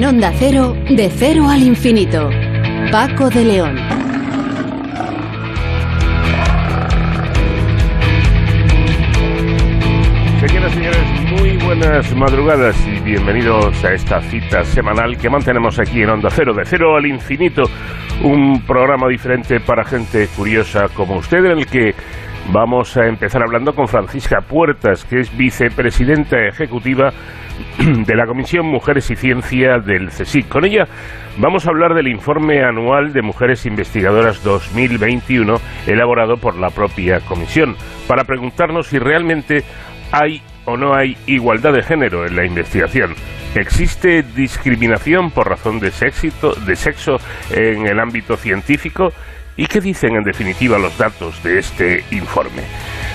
En Onda Cero, de cero al infinito. Paco de León. Señoras y señores, muy buenas madrugadas y bienvenidos a esta cita semanal que mantenemos aquí en Onda Cero, de cero al infinito, un programa diferente para gente curiosa como usted, en el que vamos a empezar hablando con Francisca Puertas, que es vicepresidenta ejecutiva de la Comisión Mujeres y Ciencia del CSIC. Con ella vamos a hablar del informe anual de Mujeres Investigadoras 2021 elaborado por la propia Comisión, para preguntarnos si realmente hay o no hay igualdad de género en la investigación. ¿Existe discriminación por razón de, sexo en el ámbito científico? ¿Y qué dicen en definitiva los datos de este informe?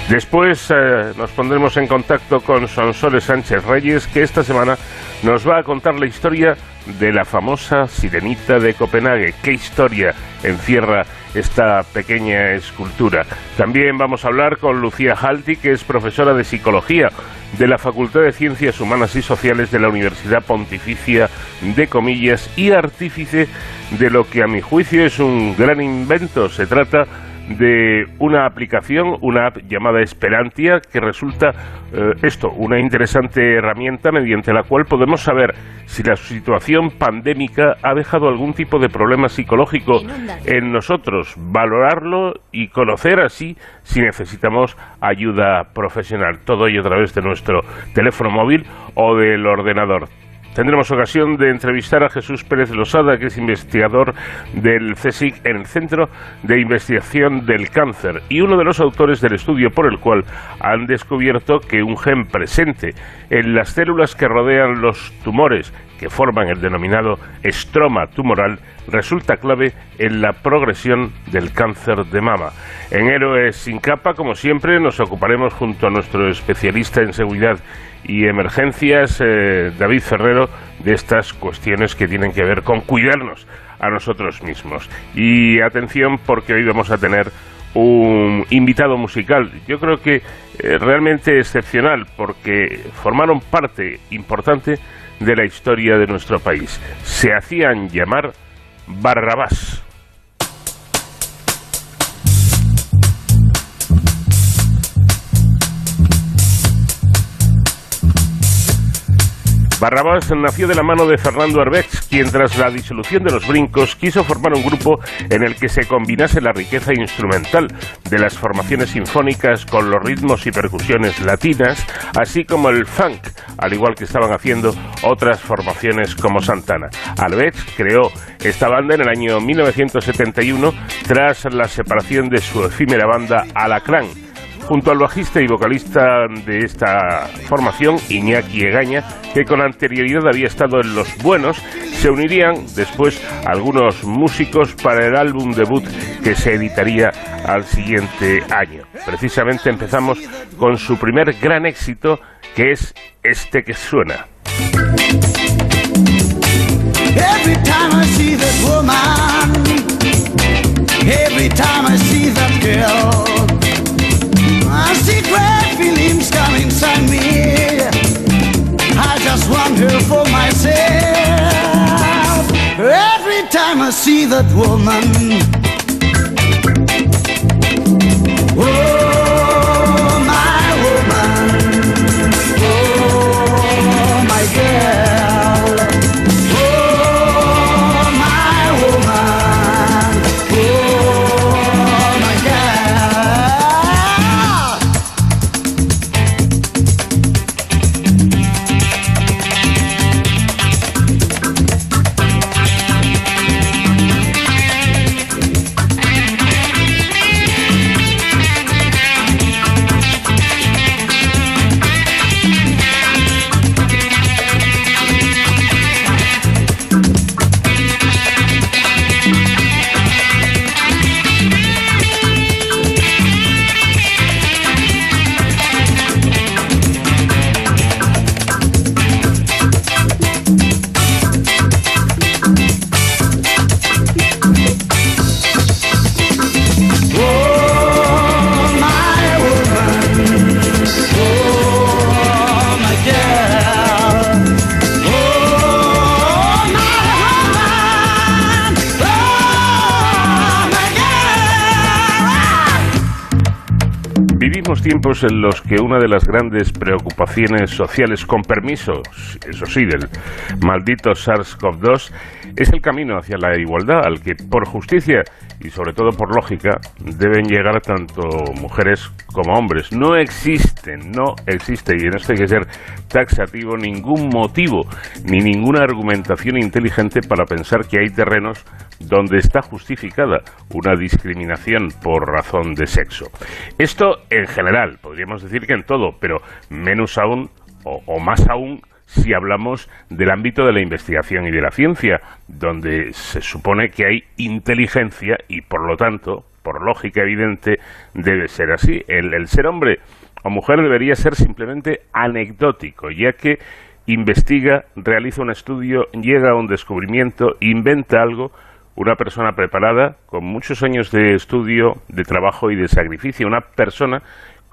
Después eh, nos pondremos en contacto con Sonsoles Sánchez Reyes, que esta semana nos va a contar la historia de la famosa Sirenita de Copenhague. ¿Qué historia encierra esta pequeña escultura? También vamos a hablar con Lucía Halti, que es profesora de Psicología de la Facultad de Ciencias Humanas y Sociales de la Universidad Pontificia de Comillas y artífice de lo que a mi juicio es un gran invento. Se trata de una aplicación, una app llamada Esperantia, que resulta eh, esto, una interesante herramienta mediante la cual podemos saber si la situación pandémica ha dejado algún tipo de problema psicológico en nosotros, valorarlo y conocer así si necesitamos ayuda profesional. Todo ello a través de nuestro teléfono móvil o del ordenador. Tendremos ocasión de entrevistar a Jesús Pérez Losada, que es investigador del CSIC en el Centro de Investigación del Cáncer y uno de los autores del estudio por el cual han descubierto que un gen presente en las células que rodean los tumores que forman el denominado estroma tumoral resulta clave en la progresión del cáncer de mama. En Héroes sin capa, como siempre, nos ocuparemos junto a nuestro especialista en seguridad y emergencias, eh, David Ferrero, de estas cuestiones que tienen que ver con cuidarnos a nosotros mismos. Y atención porque hoy vamos a tener un invitado musical, yo creo que eh, realmente excepcional, porque formaron parte importante de la historia de nuestro país. Se hacían llamar Barrabás. Barrabás nació de la mano de Fernando Arbex, quien tras la disolución de los Brincos quiso formar un grupo en el que se combinase la riqueza instrumental de las formaciones sinfónicas con los ritmos y percusiones latinas, así como el funk, al igual que estaban haciendo otras formaciones como Santana. Arbex creó esta banda en el año 1971 tras la separación de su efímera banda Alacrán junto al bajista y vocalista de esta formación, Iñaki Egaña, que con anterioridad había estado en Los Buenos, se unirían después algunos músicos para el álbum debut que se editaría al siguiente año. Precisamente empezamos con su primer gran éxito, que es este que suena. Inside me. I just want her for myself. Every time I see that woman. Tiempos en los que una de las grandes preocupaciones sociales, con permiso, eso sí, del maldito SARS-CoV-2, es el camino hacia la igualdad, al que por justicia y sobre todo por lógica deben llegar tanto mujeres como hombres. No existe, no existe, y en esto hay que ser taxativo, ningún motivo ni ninguna argumentación inteligente para pensar que hay terrenos donde está justificada una discriminación por razón de sexo. Esto en general, podríamos decir que en todo, pero menos aún o, más aún si hablamos del ámbito de la investigación y de la ciencia, donde se supone que hay inteligencia y por lo tanto, por lógica evidente, debe ser así. El, el ser hombre o mujer debería ser simplemente anecdótico, ya que investiga, realiza un estudio, llega a un descubrimiento, inventa algo, una persona preparada, con muchos años de estudio, de trabajo y de sacrificio, una persona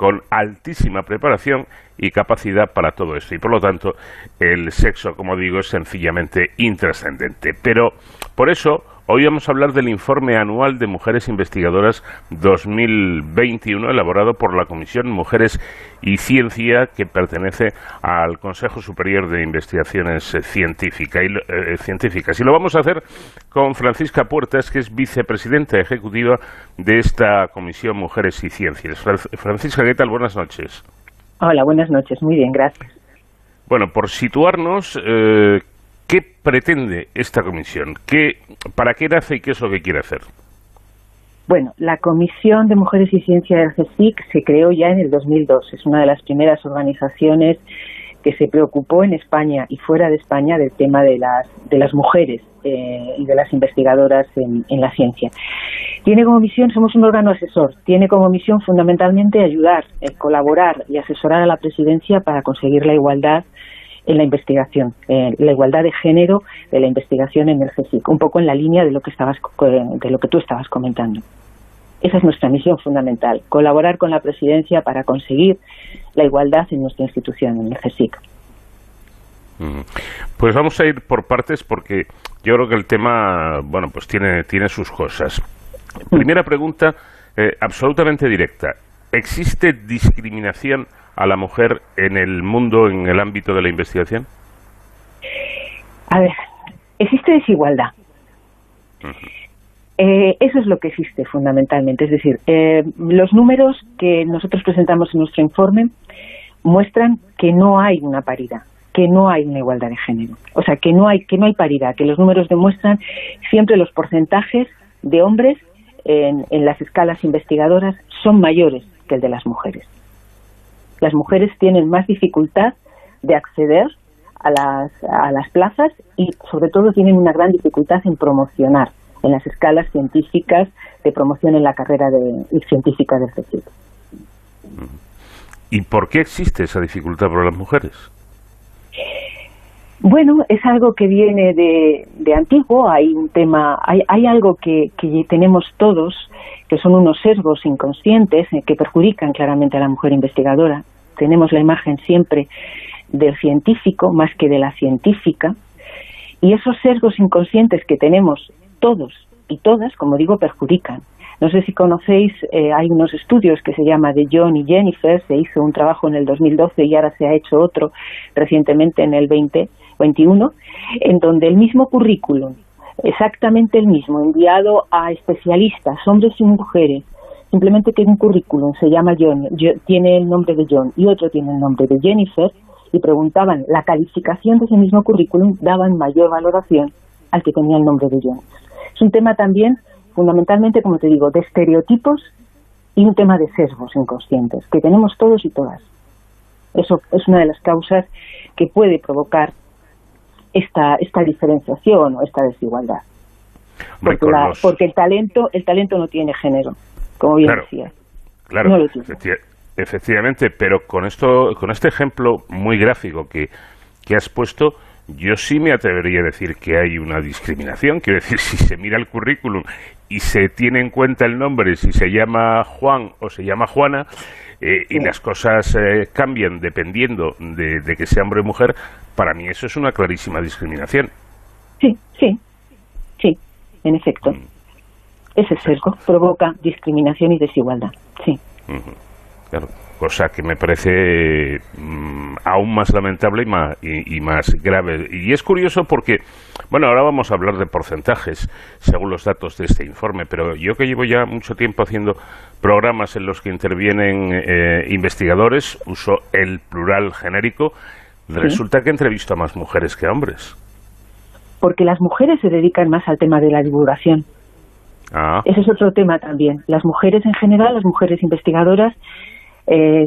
con altísima preparación y capacidad para todo esto. Y por lo tanto, el sexo, como digo, es sencillamente intrascendente. Pero por eso Hoy vamos a hablar del informe anual de Mujeres Investigadoras 2021 elaborado por la Comisión Mujeres y Ciencia que pertenece al Consejo Superior de Investigaciones Científica y, eh, Científicas. Y lo vamos a hacer con Francisca Puertas, que es vicepresidenta ejecutiva de esta Comisión Mujeres y Ciencias. Francisca, ¿qué tal? Buenas noches. Hola, buenas noches. Muy bien, gracias. Bueno, por situarnos, eh, ¿Qué pretende esta comisión? ¿Qué, ¿Para qué nace y qué es lo que quiere hacer? Bueno, la Comisión de Mujeres y Ciencia del CSIC se creó ya en el 2002. Es una de las primeras organizaciones que se preocupó en España y fuera de España del tema de las, de las mujeres eh, y de las investigadoras en, la ciencia. Tiene como misión, somos un órgano asesor, tiene como misión fundamentalmente ayudar, eh, colaborar y asesorar a la presidencia para conseguir la igualdad en la investigación, la igualdad de género de la investigación en el CSIC, un poco en la línea de lo que estabas de lo que tú estabas comentando. Esa es nuestra misión fundamental, colaborar con la presidencia para conseguir la igualdad en nuestra institución, en el CSIC. Pues vamos a ir por partes porque yo creo que el tema, bueno, pues tiene, tiene sus cosas. Primera pregunta, eh, absolutamente directa. ¿Existe discriminación a la mujer en el mundo, en el ámbito de la investigación? A ver, existe desigualdad. Eh, eso es lo que existe fundamentalmente. Es decir, eh, los números que nosotros presentamos en nuestro informe muestran que no hay una paridad, que no hay una igualdad de género. O sea, que no hay, que no hay paridad, que los números demuestran siempre los porcentajes de hombres en, en las escalas investigadoras son mayores que el de las mujeres las mujeres tienen más dificultad de acceder a las, a las plazas y sobre todo tienen una gran dificultad en promocionar en las escalas científicas de promoción en la carrera de, científica del CSIC. ¿Y por qué existe esa dificultad para las mujeres? Bueno, es algo que viene de, de antiguo, hay un tema, hay, hay algo que, que, tenemos todos, que son unos sesgos inconscientes eh, que perjudican claramente a la mujer investigadora, tenemos la imagen siempre del científico más que de la científica, y esos sesgos inconscientes que tenemos todos y todas, como digo, perjudican. No sé si conocéis, eh, hay unos estudios que se llama de John y Jennifer, se hizo un trabajo en el 2012 y ahora se ha hecho otro recientemente en el 2021, en donde el mismo currículum, exactamente el mismo, enviado a especialistas, hombres y mujeres, simplemente que un currículum se llama John, tiene el nombre de John y otro tiene el nombre de Jennifer, y preguntaban la calificación de ese mismo currículum, daban mayor valoración al que tenía el nombre de John. Es un tema también, fundamentalmente, como te digo, de estereotipos y un tema de sesgos inconscientes, que tenemos todos y todas. Eso es una de las causas que puede provocar esta, esta diferenciación o esta desigualdad. Porque, porque el talento el talento no tiene género como bien claro, decía. Claro, efectivamente, pero con esto, con este ejemplo muy gráfico que, que has puesto, yo sí me atrevería a decir que hay una discriminación. Quiero decir, si se mira el currículum y se tiene en cuenta el nombre, si se llama Juan o se llama Juana, eh, y las cosas eh, cambian dependiendo de, de, que sea hombre o mujer, para mí eso es una clarísima discriminación. Sí, sí, sí, en efecto. Mm ese sesgo provoca discriminación y desigualdad. Sí. cosa que me parece mm, aún más lamentable y más, y, más, grave. Y es curioso porque, bueno, ahora vamos a hablar de porcentajes según los datos de este informe, pero yo que llevo ya mucho tiempo haciendo programas en los que intervienen eh, investigadores, uso el plural genérico, resulta que entrevisto a más mujeres que a hombres. Porque las mujeres se dedican más al tema de la divulgación. Ah. Ese es otro tema también. Las mujeres en general, las mujeres investigadoras, eh,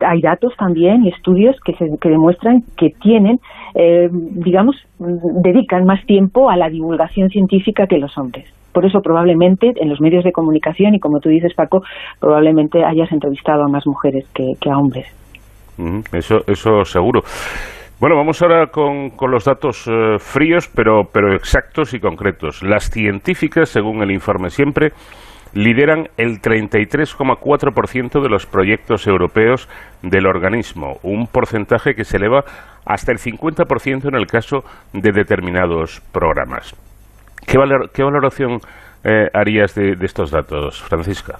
hay datos también y estudios que, se, que demuestran que tienen, eh, digamos, dedican más tiempo a la divulgación científica que los hombres. Por eso probablemente en los medios de comunicación, y como tú dices Paco, probablemente hayas entrevistado a más mujeres que, a hombres. Eso, eso seguro. Bueno, vamos ahora con, con los datos eh, fríos, pero, pero exactos y concretos. Las científicas, según el informe siempre, lideran el 33,4% de los proyectos europeos del organismo, un porcentaje que se eleva hasta el 50% en el caso de determinados programas. ¿Qué, valoración eh, harías de estos datos, Francisca?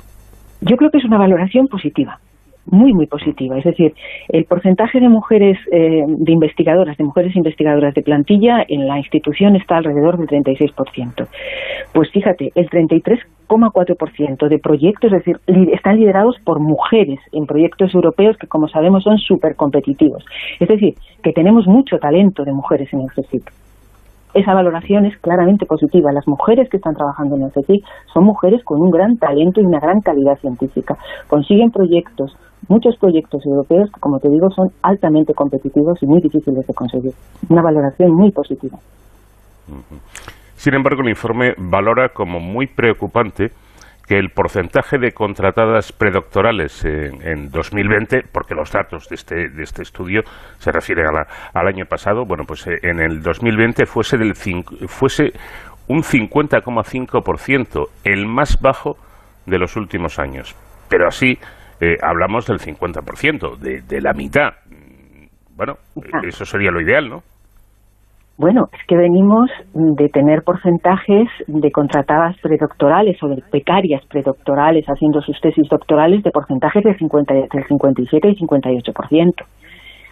Yo creo que es una valoración positiva muy, muy positiva. Es decir, el porcentaje de mujeres, eh, de investigadoras, de mujeres investigadoras de plantilla en la institución está alrededor del 36%. Pues fíjate, el 33,4% de proyectos, es decir, están liderados por mujeres en proyectos europeos que, como sabemos, son súper competitivos. Es decir, que tenemos mucho talento de mujeres en el CSIC esa valoración es claramente positiva. Las mujeres que están trabajando en el CSIC son mujeres con un gran talento y una gran calidad científica. Consiguen proyectos, muchos proyectos europeos como te digo, son altamente competitivos y muy difíciles de conseguir. Una valoración muy positiva. Sin embargo, el informe valora como muy preocupante que el porcentaje de contratadas predoctorales en, en 2020, porque los datos de este, de este estudio se refieren al año pasado, bueno, pues eh, en el 2020 fuese, del fuese un 50,5%, el más bajo de los últimos años. Pero así eh, hablamos del 50%, de, de la mitad. Bueno, eso sería lo ideal, ¿no? Bueno, es que venimos de tener porcentajes de contratadas predoctorales o de becarias predoctorales haciendo sus tesis doctorales de porcentajes de 50, del 57 y 58%.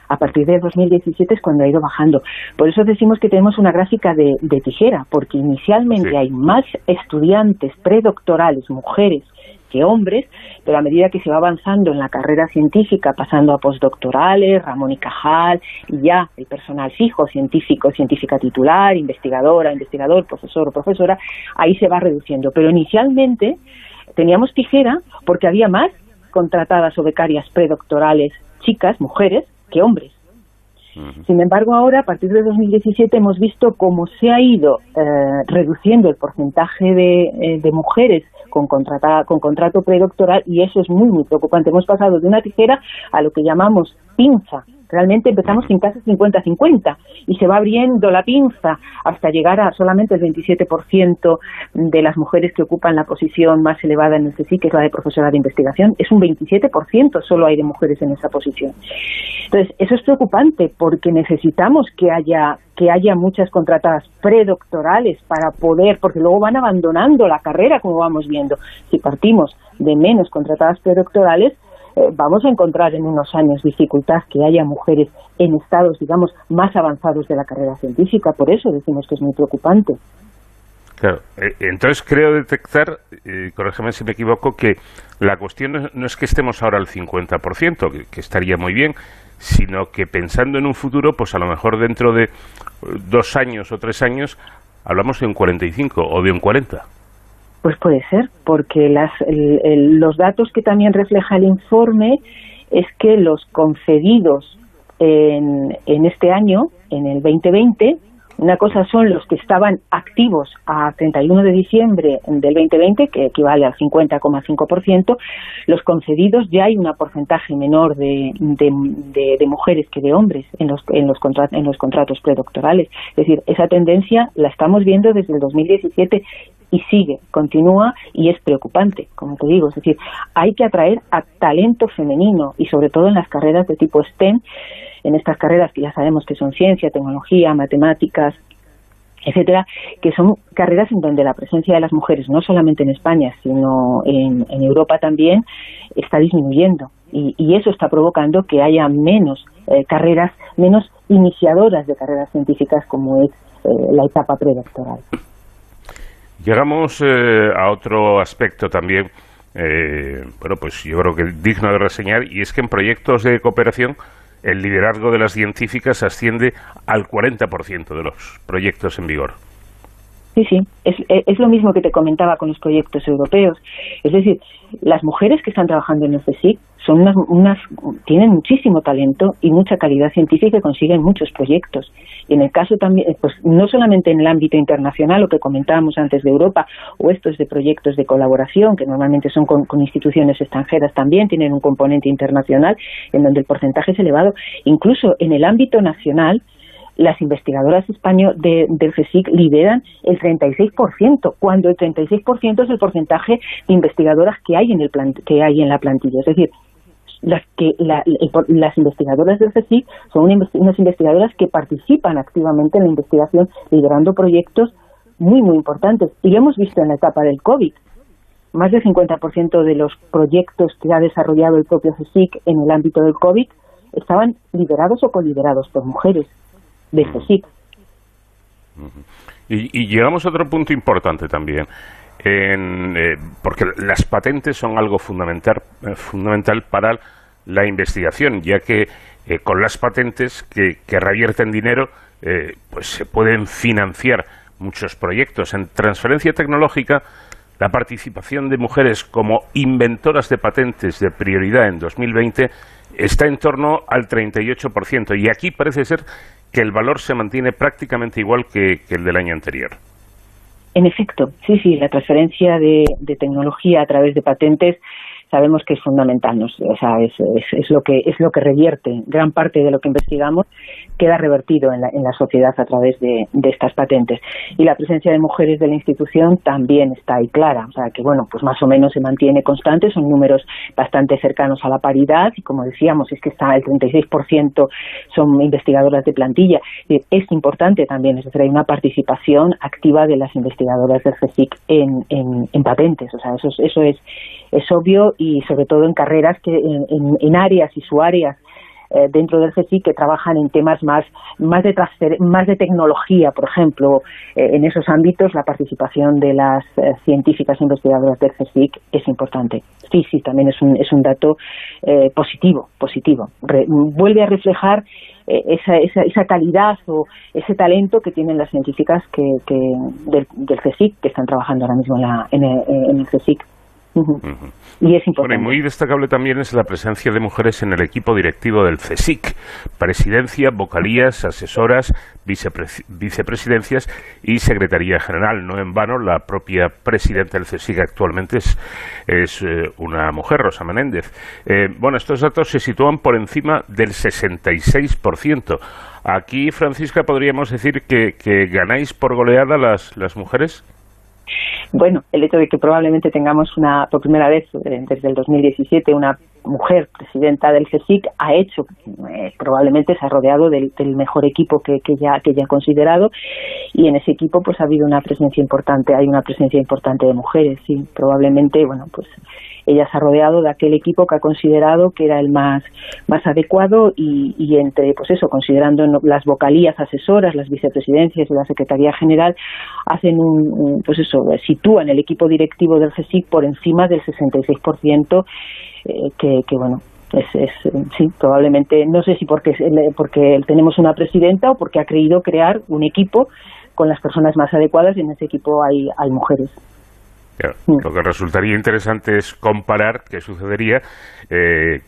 A partir de 2017 es cuando ha ido bajando. Por eso decimos que tenemos una gráfica de, tijera, porque inicialmente hay más estudiantes predoctorales, mujeres, que hombres, pero a medida que se va avanzando en la carrera científica, pasando a postdoctorales, Ramón y Cajal, y ya el personal fijo, científico, científica titular, investigadora, investigador, profesor o profesora, ahí se va reduciendo. Pero inicialmente teníamos tijera porque había más contratadas o becarias predoctorales chicas, mujeres, que hombres. Sin embargo, ahora, a partir de 2017, hemos visto cómo se ha ido eh, reduciendo el porcentaje de, eh, mujeres con, contrata, con contrato predoctoral y eso es muy, muy preocupante. Hemos pasado de una tijera a lo que llamamos pinza, Realmente empezamos sin casi 50-50 y se va abriendo la pinza hasta llegar a solamente el 27% de las mujeres que ocupan la posición más elevada en el CSIC, que es la de profesora de investigación. Es un 27% solo hay de mujeres en esa posición. Entonces, eso es preocupante porque necesitamos que haya que haya muchas contratadas predoctorales para poder, porque luego van abandonando la carrera, como vamos viendo. Si partimos de menos contratadas predoctorales, vamos a encontrar en unos años dificultad que haya mujeres en estados, digamos, más avanzados de la carrera científica. Por eso decimos que es muy preocupante. Claro, eh, entonces creo detectar, eh, corrígeme si me equivoco, que la cuestión no es que estemos ahora al 50%, que, que estaría muy bien, sino que pensando en un futuro, pues a lo mejor dentro de dos años o tres años, hablamos de un 45 o de un 40. Pues puede ser, porque las, los datos que también refleja el informe es que los concedidos en, en este año, en el 2020, una cosa son los que estaban activos a 31 de diciembre del 2020, que equivale al 50,5%. Los concedidos ya hay un porcentaje menor de, de, mujeres que de hombres en los, en, los en los contratos predoctorales. Es decir, esa tendencia la estamos viendo desde el 2017 y sigue, continúa y es preocupante, como te digo. Es decir, hay que atraer a talento femenino y sobre todo en las carreras de tipo STEM, en estas carreras que ya sabemos que son ciencia, tecnología, matemáticas, etcétera, que son carreras en donde la presencia de las mujeres, no solamente en España, sino en, Europa también, está disminuyendo. Y, eso está provocando que haya menos eh, carreras, menos iniciadoras de carreras científicas como es eh, la etapa predoctoral. Llegamos eh, a otro aspecto también, bueno, pues yo creo que digno de reseñar, y es que en proyectos de cooperación el liderazgo de las científicas asciende al 40% de los proyectos en vigor. Sí, sí, es, es, lo mismo que te comentaba con los proyectos europeos. Es decir, las mujeres que están trabajando en el CSIC son unas, unas, tienen muchísimo talento y mucha calidad científica y consiguen muchos proyectos. Y en el caso también, pues no solamente en el ámbito internacional, lo que comentábamos antes de Europa, o estos de proyectos de colaboración, que normalmente son con, instituciones extranjeras también, tienen un componente internacional en donde el porcentaje es elevado. Incluso en el ámbito nacional, las investigadoras españolas de, del CSIC lideran el 36%, cuando el 36% es el porcentaje de investigadoras que hay en el que hay en la plantilla. Es decir, las que las investigadoras del CSIC son unas investigadoras que participan activamente en la investigación, liderando proyectos muy, muy importantes. Y lo hemos visto en la etapa del COVID. Más del 50% de los proyectos que ha desarrollado el propio CSIC en el ámbito del COVID estaban liderados o coliderados por mujeres de y llegamos a otro punto importante también en, eh, porque las patentes son algo fundamental, eh, fundamental para la investigación, ya que eh, con las patentes que, revierten dinero, pues se pueden financiar muchos proyectos. En transferencia tecnológica, la participación de mujeres como inventoras de patentes de prioridad en 2020 está en torno al 38%, y aquí parece ser que el valor se mantiene prácticamente igual que el del año anterior. En efecto, sí, sí, la transferencia de, tecnología a través de patentes sabemos que es fundamental, ¿no? o sea, es, es, lo que es lo que revierte gran parte de lo que investigamos queda revertido en la, en la sociedad a través de, estas patentes y la presencia de mujeres de la institución también está ahí clara, o sea que bueno, pues más o menos se mantiene constante, son números bastante cercanos a la paridad y como decíamos es que está el 36% son investigadoras de plantilla, es importante también, es decir, hay una participación activa de las investigadoras del CSIC en, en, patentes, o sea, eso, eso es, es obvio y sobre todo en carreras que en, áreas y su áreas eh, dentro del CSIC que trabajan en temas más más de más de tecnología, por ejemplo, eh, en esos ámbitos la participación de las eh, científicas investigadoras del CSIC es importante. Sí, sí, también es un es un dato positivo, positivo. vuelve a reflejar esa, esa, esa, calidad o ese talento que tienen las científicas que, que del, del, CSIC que están trabajando ahora mismo en, la, en, el, en el CSIC. Y es importante. muy destacable también es la presencia de mujeres en el equipo directivo del CSIC, presidencia, vocalías, asesoras, vicepresidencias y secretaría general. No en vano, la propia presidenta del CSIC actualmente es, es eh, una mujer, Rosa Menéndez. Eh, bueno, estos datos se sitúan por encima del 66%. Aquí, Francisca, podríamos decir que, que ganáis por goleada las, las mujeres. Bueno, el hecho de que probablemente tengamos una, por primera vez eh, desde el 2017 una mujer presidenta del CSIC ha hecho, eh, probablemente se ha rodeado del, mejor equipo que, que, ya, que ya ha considerado. Y en ese equipo pues ha habido una presencia importante, hay una presencia importante de mujeres, sí, probablemente, bueno, pues ella se ha rodeado de aquel equipo que ha considerado que era el más, más adecuado y, y entre, pues eso, considerando las vocalías asesoras, las vicepresidencias y la Secretaría General, hacen un, pues eso, sitúan el equipo directivo del CSIC por encima del 66%, eh, que, que bueno, es, es, sí, probablemente, no sé si porque, porque tenemos una presidenta o porque ha creído crear un equipo con las personas más adecuadas y en ese equipo hay, hay mujeres. Lo que resultaría interesante es comparar qué sucedería eh,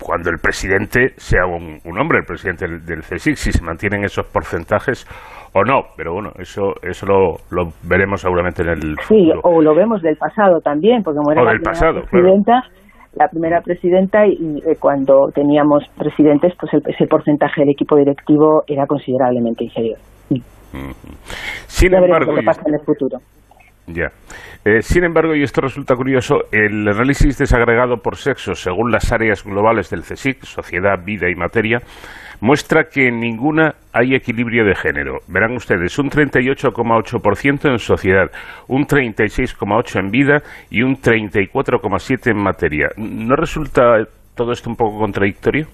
cuando el presidente sea un, hombre, el presidente del, CSIC, si se mantienen esos porcentajes o no. Pero bueno, eso eso lo, veremos seguramente en el Sí, o lo vemos del pasado también, porque como era la primera presidenta, la primera presidenta y, eh, cuando teníamos presidentes, pues ese porcentaje del equipo directivo era considerablemente inferior. Sin embargo, pasa en el futuro. Ya. Eh, sin embargo, y esto resulta curioso, el análisis desagregado por sexo según las áreas globales del CSIC, sociedad, vida y materia, muestra que en ninguna hay equilibrio de género. Verán ustedes, un 38,8% en sociedad, un 36,8% en vida y un 34,7% en materia. ¿No resulta todo esto un poco contradictorio?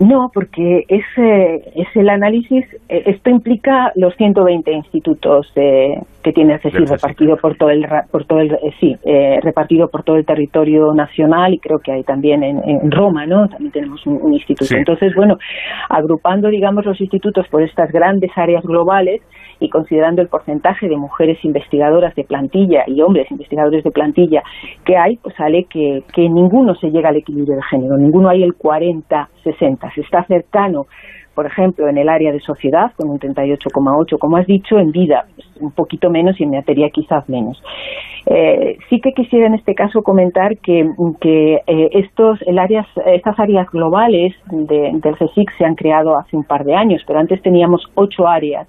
No, porque es, es el análisis, eh, esto implica los 120 institutos que tiene CSIC repartido por todo el, por todo el eh, sí, eh, repartido por todo el territorio nacional y creo que hay también en, Roma, ¿no? También tenemos un, instituto. Entonces, bueno, agrupando, digamos, los institutos por estas grandes áreas globales, y considerando el porcentaje de mujeres investigadoras de plantilla y hombres investigadores de plantilla que hay, pues sale que, que ninguno se llega al equilibrio de género, ninguno hay el 40-60, se está cercano por ejemplo, en el área de sociedad, con un 38,8, como has dicho, en vida, un poquito menos y en materia quizás menos. Eh, sí que quisiera en este caso comentar que, eh, estos, el áreas, estas áreas globales del CSIC se han creado hace un par de años, pero antes teníamos ocho áreas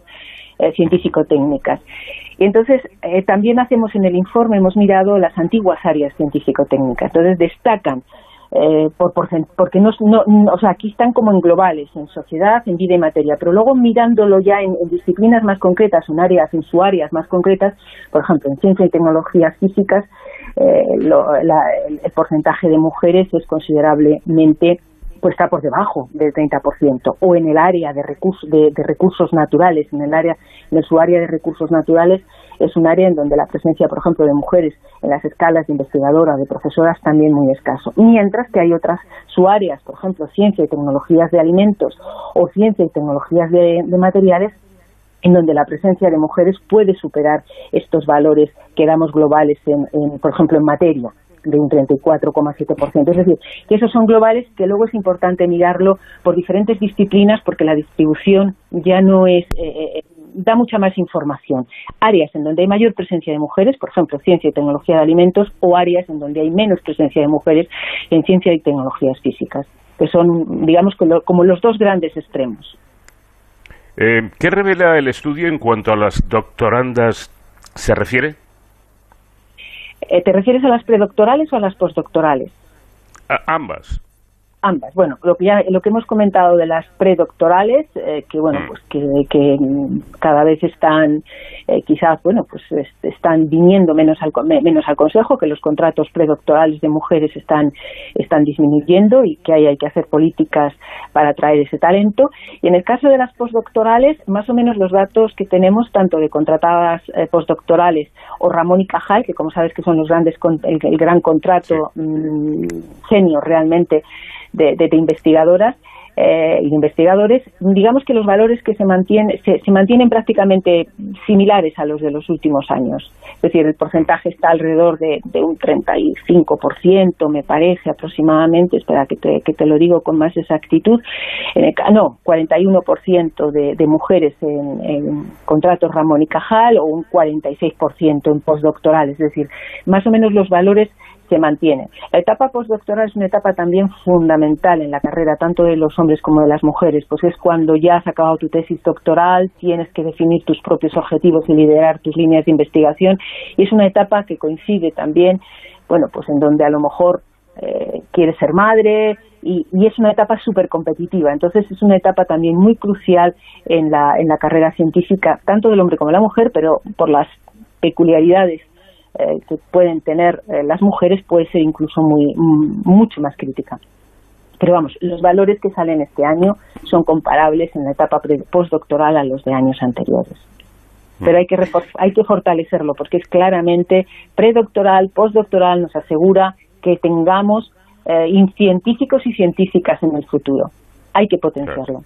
eh, científico-técnicas. Y entonces eh, también hacemos en el informe, hemos mirado las antiguas áreas científico-técnicas. Entonces destacan eh, por, porque no, no, o sea, aquí están como en globales, en sociedad, en vida y materia, pero luego mirándolo ya en, disciplinas más concretas, en áreas, en su áreas más concretas, por ejemplo, en ciencia y tecnologías físicas, el porcentaje de mujeres es considerablemente pues está por debajo del 30%, o en el área de, recursos, de, recursos naturales, en el área, en su área de recursos naturales, es un área en donde la presencia, por ejemplo, de mujeres en las escalas de investigadora, de profesoras, también muy escaso. Mientras que hay otras subáreas, por ejemplo, ciencia y tecnologías de alimentos o ciencia y tecnologías de, materiales, en donde la presencia de mujeres puede superar estos valores que damos globales, en, por ejemplo, en materia de un 34,7%. Es decir, que esos son globales que luego es importante mirarlo por diferentes disciplinas porque la distribución ya no es... Eh, eh, da mucha más información. Áreas en donde hay mayor presencia de mujeres, por ejemplo, ciencia y tecnología de alimentos, o áreas en donde hay menos presencia de mujeres en ciencia y tecnologías físicas, que son, digamos, como los dos grandes extremos. Eh, ¿Qué revela el estudio en cuanto a las doctorandas se refiere? Eh, ¿Te refieres a las predoctorales o a las postdoctorales? ambas ambas. Bueno, lo que ya lo que hemos comentado de las predoctorales, eh, que bueno, mm. pues que, cada vez están, eh, quizás bueno, pues están viniendo menos al menos al consejo, que los contratos predoctorales de mujeres están están disminuyendo y que hay hay que hacer políticas para atraer ese talento. Y en el caso de las postdoctorales, más o menos los datos que tenemos tanto de contratadas eh, postdoctorales o Ramón y Cajal, que como sabes que son los grandes el, gran contrato mm, genio realmente de, investigadoras eh, investigadores, digamos que los valores que se mantienen, se, mantienen prácticamente similares a los de los últimos años. Es decir, el porcentaje está alrededor de, un 35%, me parece aproximadamente, espera que te, que te lo digo con más exactitud, en el, no, 41% de, de mujeres en, en contratos Ramón y Cajal o un 46% en postdoctoral, es decir, más o menos los valores se mantiene. La etapa postdoctoral es una etapa también fundamental en la carrera, tanto de los hombres como de las mujeres, pues es cuando ya has acabado tu tesis doctoral, tienes que definir tus propios objetivos y liderar tus líneas de investigación, y es una etapa que coincide también, bueno, pues en donde a lo mejor eh, quieres ser madre, y, y, es una etapa súper competitiva. Entonces es una etapa también muy crucial en la, en la carrera científica, tanto del hombre como de la mujer, pero por las peculiaridades eh, que pueden tener eh, las mujeres puede ser incluso muy mucho más crítica. Pero vamos, los valores que salen este año son comparables en la etapa postdoctoral a los de años anteriores. Pero hay que, hay que fortalecerlo porque es claramente predoctoral, postdoctoral, nos asegura que tengamos eh, científicos y científicas en el futuro. Hay que potenciarlo.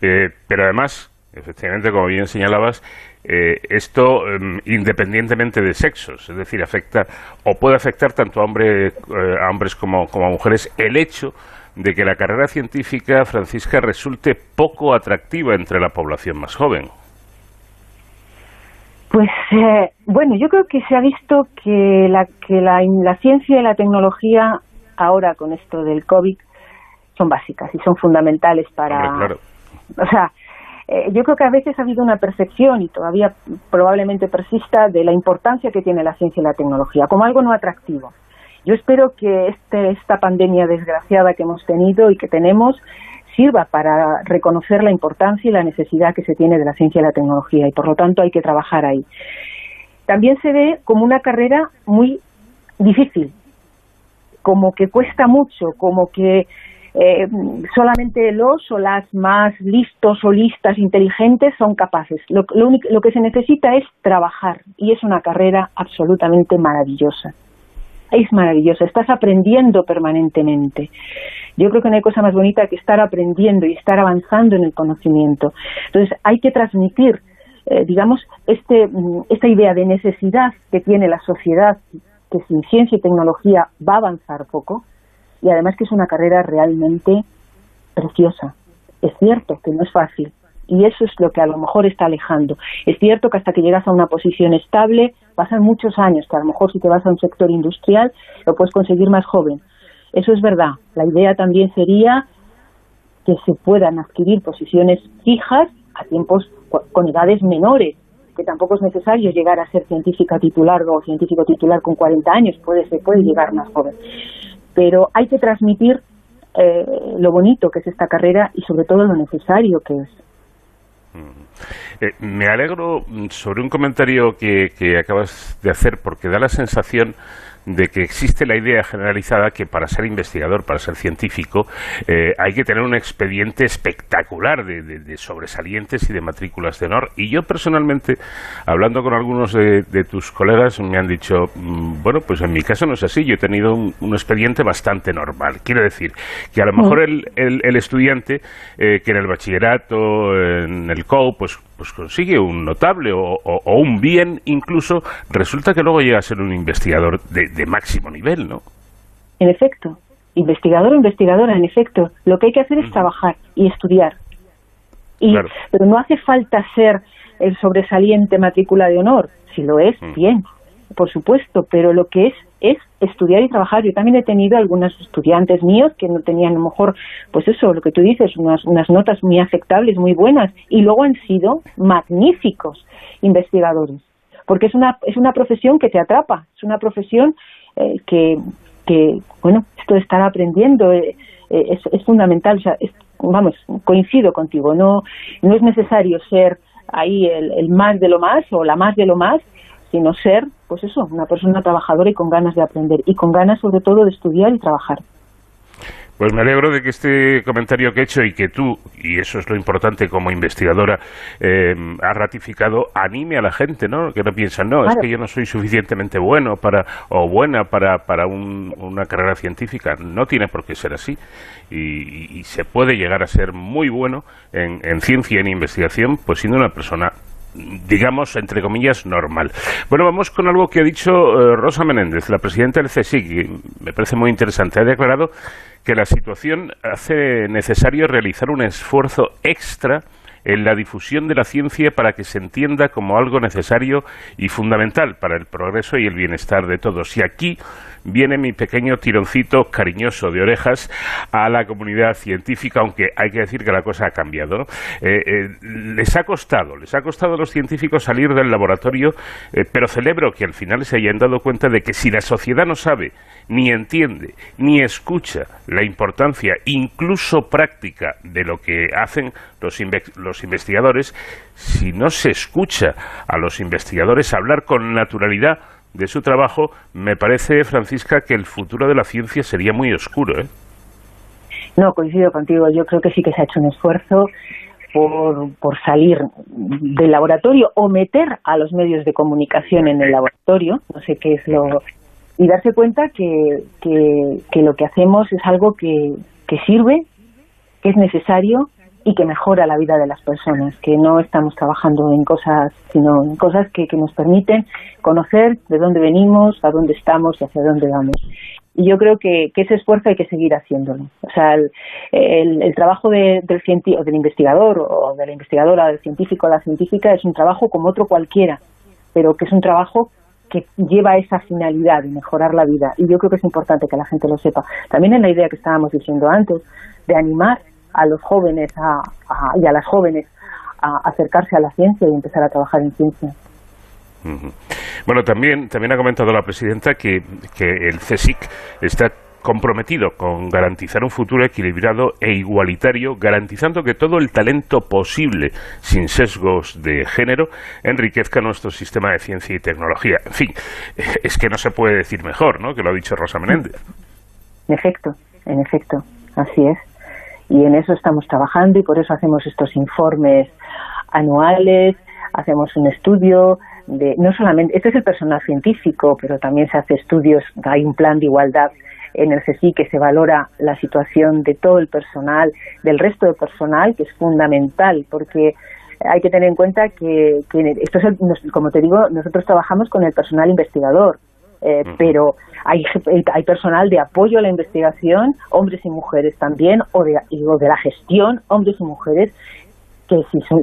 pero además, efectivamente, como bien señalabas, eh, esto em, independientemente de sexos, es decir, afecta o puede afectar tanto a, hombre, eh, a hombres como, a mujeres el hecho de que la carrera científica, Francisca, resulte poco atractiva entre la población más joven. Pues eh, bueno, yo creo que se ha visto que la, que la, la ciencia y la tecnología ahora con esto del COVID son básicas y son fundamentales para... O sea, eh, yo creo que a veces ha habido una percepción y todavía probablemente persista de la importancia que tiene la ciencia y la tecnología como algo no atractivo. Yo espero que este, esta pandemia desgraciada que hemos tenido y que tenemos sirva para reconocer la importancia y la necesidad que se tiene de la ciencia y la tecnología y por lo tanto hay que trabajar ahí. También se ve como una carrera muy difícil, como que cuesta mucho, como que eh, solamente los o las más listos o listas inteligentes son capaces. Lo, lo que se necesita es trabajar y es una carrera absolutamente maravillosa. Es maravillosa, estás aprendiendo permanentemente. Yo creo que no hay cosa más bonita que estar aprendiendo y estar avanzando en el conocimiento. Entonces hay que transmitir, eh, digamos, este, mm, esta idea de necesidad que tiene la sociedad, que sin ciencia y tecnología va a avanzar poco, y además que es una carrera realmente preciosa. Es cierto que no es fácil y eso es lo que a lo mejor está alejando. Es cierto que hasta que llegas a una posición estable pasan muchos años, que a lo mejor si te vas a un sector industrial lo puedes conseguir más joven. Eso es verdad. La idea también sería que se puedan adquirir posiciones fijas a tiempos con edades menores, que tampoco es necesario llegar a ser científica titular o científico titular con 40 años, puede, se puede llegar más joven pero hay que transmitir eh, lo bonito que es esta carrera y sobre todo lo necesario que es. Eh, me alegro sobre un comentario que, que acabas de hacer porque da la sensación de que existe la idea generalizada que para ser investigador, para ser científico, eh, hay que tener un expediente espectacular de, sobresalientes y de matrículas de honor. Y yo personalmente, hablando con algunos de, tus colegas, me han dicho, mm, bueno, pues en mi caso no es así, yo he tenido un, expediente bastante normal. Quiero decir que a lo mejor el, el, estudiante eh, que en el bachillerato, en el COU, pues pues consigue un notable o, un bien incluso, resulta que luego llega a ser un investigador de, máximo nivel, ¿no? En efecto, investigador o investigadora, en efecto, lo que hay que hacer es trabajar y estudiar. Y, Pero no hace falta ser el sobresaliente matrícula de honor, si lo es, bien, por supuesto, pero lo que es es estudiar y trabajar. Yo también he tenido algunos estudiantes míos que no tenían a lo mejor, pues eso, lo que tú dices, unas, unas notas muy aceptables, muy buenas, y luego han sido magníficos investigadores, porque es una, es una profesión que te atrapa, es una profesión eh, que, que, bueno, esto de estar aprendiendo eh, eh, es, es, fundamental, o sea, vamos, coincido contigo, no, no es necesario ser ahí el, el más de lo más o la más de lo más, sino ser, pues eso, una persona trabajadora y con ganas de aprender y con ganas sobre todo de estudiar y trabajar. Pues me alegro de que este comentario que he hecho y que tú, y eso es lo importante como investigadora, eh, has ratificado, anime a la gente, ¿no? Que no piensan, no, es que yo no soy suficientemente bueno para o buena para, para una carrera científica. No tiene por qué ser así. Y, se puede llegar a ser muy bueno en, en ciencia y en investigación, pues siendo una persona digamos, entre comillas, normal. Bueno, vamos con algo que ha dicho eh, Rosa Menéndez, la presidenta del CSIC, me parece muy interesante. Ha declarado que la situación hace necesario realizar un esfuerzo extra en la difusión de la ciencia para que se entienda como algo necesario y fundamental para el progreso y el bienestar de todos. Y aquí viene mi pequeño tironcito cariñoso de orejas a la comunidad científica, aunque hay que decir que la cosa ha cambiado. Eh, eh, les ha costado, les ha costado a los científicos salir del laboratorio, eh, pero celebro que al final se hayan dado cuenta de que si la sociedad no sabe, ni entiende, ni escucha la importancia, incluso práctica, de lo que hacen los, los investigadores, si no se escucha a los investigadores hablar con naturalidad, de su trabajo, me parece, Francisca, que el futuro de la ciencia sería muy oscuro. ¿eh? No, coincido contigo. Yo creo que sí que se ha hecho un esfuerzo por, por salir del laboratorio o meter a los medios de comunicación en el laboratorio, no sé qué es lo... y darse cuenta que, que, que lo que hacemos es algo que, que sirve, que es necesario y que mejora la vida de las personas, que no estamos trabajando en cosas, sino en cosas que, que nos permiten conocer de dónde venimos, a dónde estamos y hacia dónde vamos. Y yo creo que, ese esfuerzo hay que seguir haciéndolo. O sea, el, el, trabajo del, del investigador o de la investigadora, del científico o la científica es un trabajo como otro cualquiera, pero que es un trabajo que lleva esa finalidad de mejorar la vida. Y yo creo que es importante que la gente lo sepa. También en la idea que estábamos diciendo antes, de animar a los jóvenes y a las jóvenes a acercarse a la ciencia y empezar a trabajar en ciencia. Bueno, también, también ha comentado la presidenta que, que el CSIC está comprometido con garantizar un futuro equilibrado e igualitario, garantizando que todo el talento posible, sin sesgos de género, enriquezca nuestro sistema de ciencia y tecnología. En fin, es que no se puede decir mejor, ¿no?, que lo ha dicho Rosa Menéndez. En efecto, en efecto, así es. Y en eso estamos trabajando y por eso hacemos estos informes anuales, hacemos un estudio de, no solamente, este es el personal científico, pero también se hace estudios, hay un plan de igualdad en el CSI que se valora la situación de todo el personal, del resto del personal, que es fundamental, porque hay que tener en cuenta que, esto es como te digo, nosotros trabajamos con el personal investigador, eh, pero hay, hay personal de apoyo a la investigación, hombres y mujeres también, o de, de la gestión, hombres y mujeres, que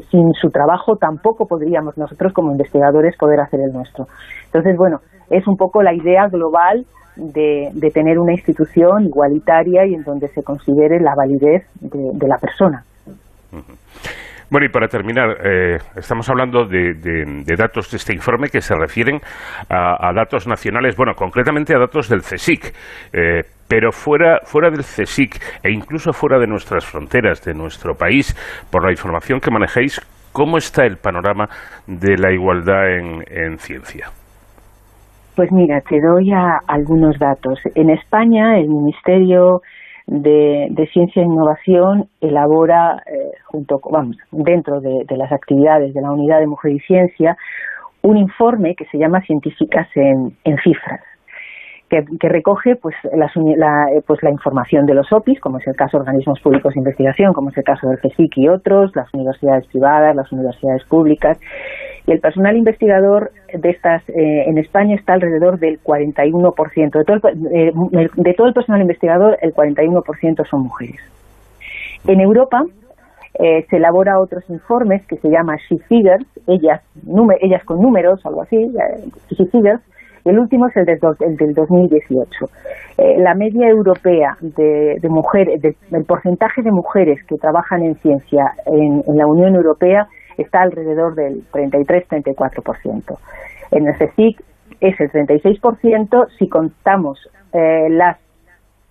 sin su trabajo tampoco podríamos nosotros como investigadores poder hacer el nuestro. Entonces, bueno, es un poco la idea global de, tener una institución igualitaria y en donde se considere la validez de, la persona. Bueno, y para terminar, eh, estamos hablando de, datos de este informe que se refieren a, datos nacionales, bueno, concretamente a datos del CSIC, eh, pero fuera, fuera del CSIC e incluso fuera de nuestras fronteras, de nuestro país, por la información que manejéis, ¿cómo está el panorama de la igualdad en ciencia? Pues mira, te doy algunos datos. En España, el Ministerio de, Ciencia e Innovación elabora, eh, junto, vamos, dentro de, las actividades de la Unidad de Mujer y Ciencia, un informe que se llama Científicas en, Cifras. Que, recoge pues la, pues la información de los OPIs, como es el caso de organismos públicos de investigación, como es el caso del CSIC y otros, las universidades privadas, las universidades públicas, y el personal investigador de estas eh, en España está alrededor del 41%. De todo, el, eh, de todo el personal investigador, el 41% son mujeres. En Europa eh, se elabora otros informes que se llama She Figures, ellas, ellas con números, algo así, She Figures, el último es el, del, el del 2018. la media europea de, mujeres, del porcentaje de mujeres que trabajan en ciencia en la Unión Europea está alrededor del 33-34%. En el CSIC es el 36% si contamos eh, las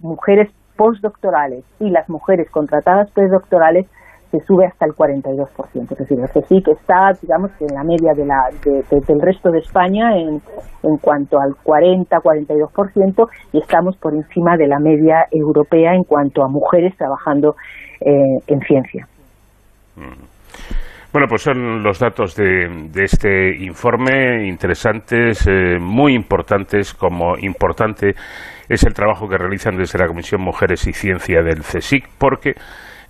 mujeres postdoctorales y las mujeres contratadas postdoctorales se sube hasta el 42%. Es decir, el CSIC está, digamos, en la media de la, del resto de España en, en cuanto al 40-42% y estamos por encima de la media europea en cuanto a mujeres trabajando eh, en ciencia. Mm. Bueno, pues son los datos de, este informe interesantes, eh, muy importantes, como importante es el trabajo que realizan desde la Comisión Mujeres y Ciencia del CSIC, porque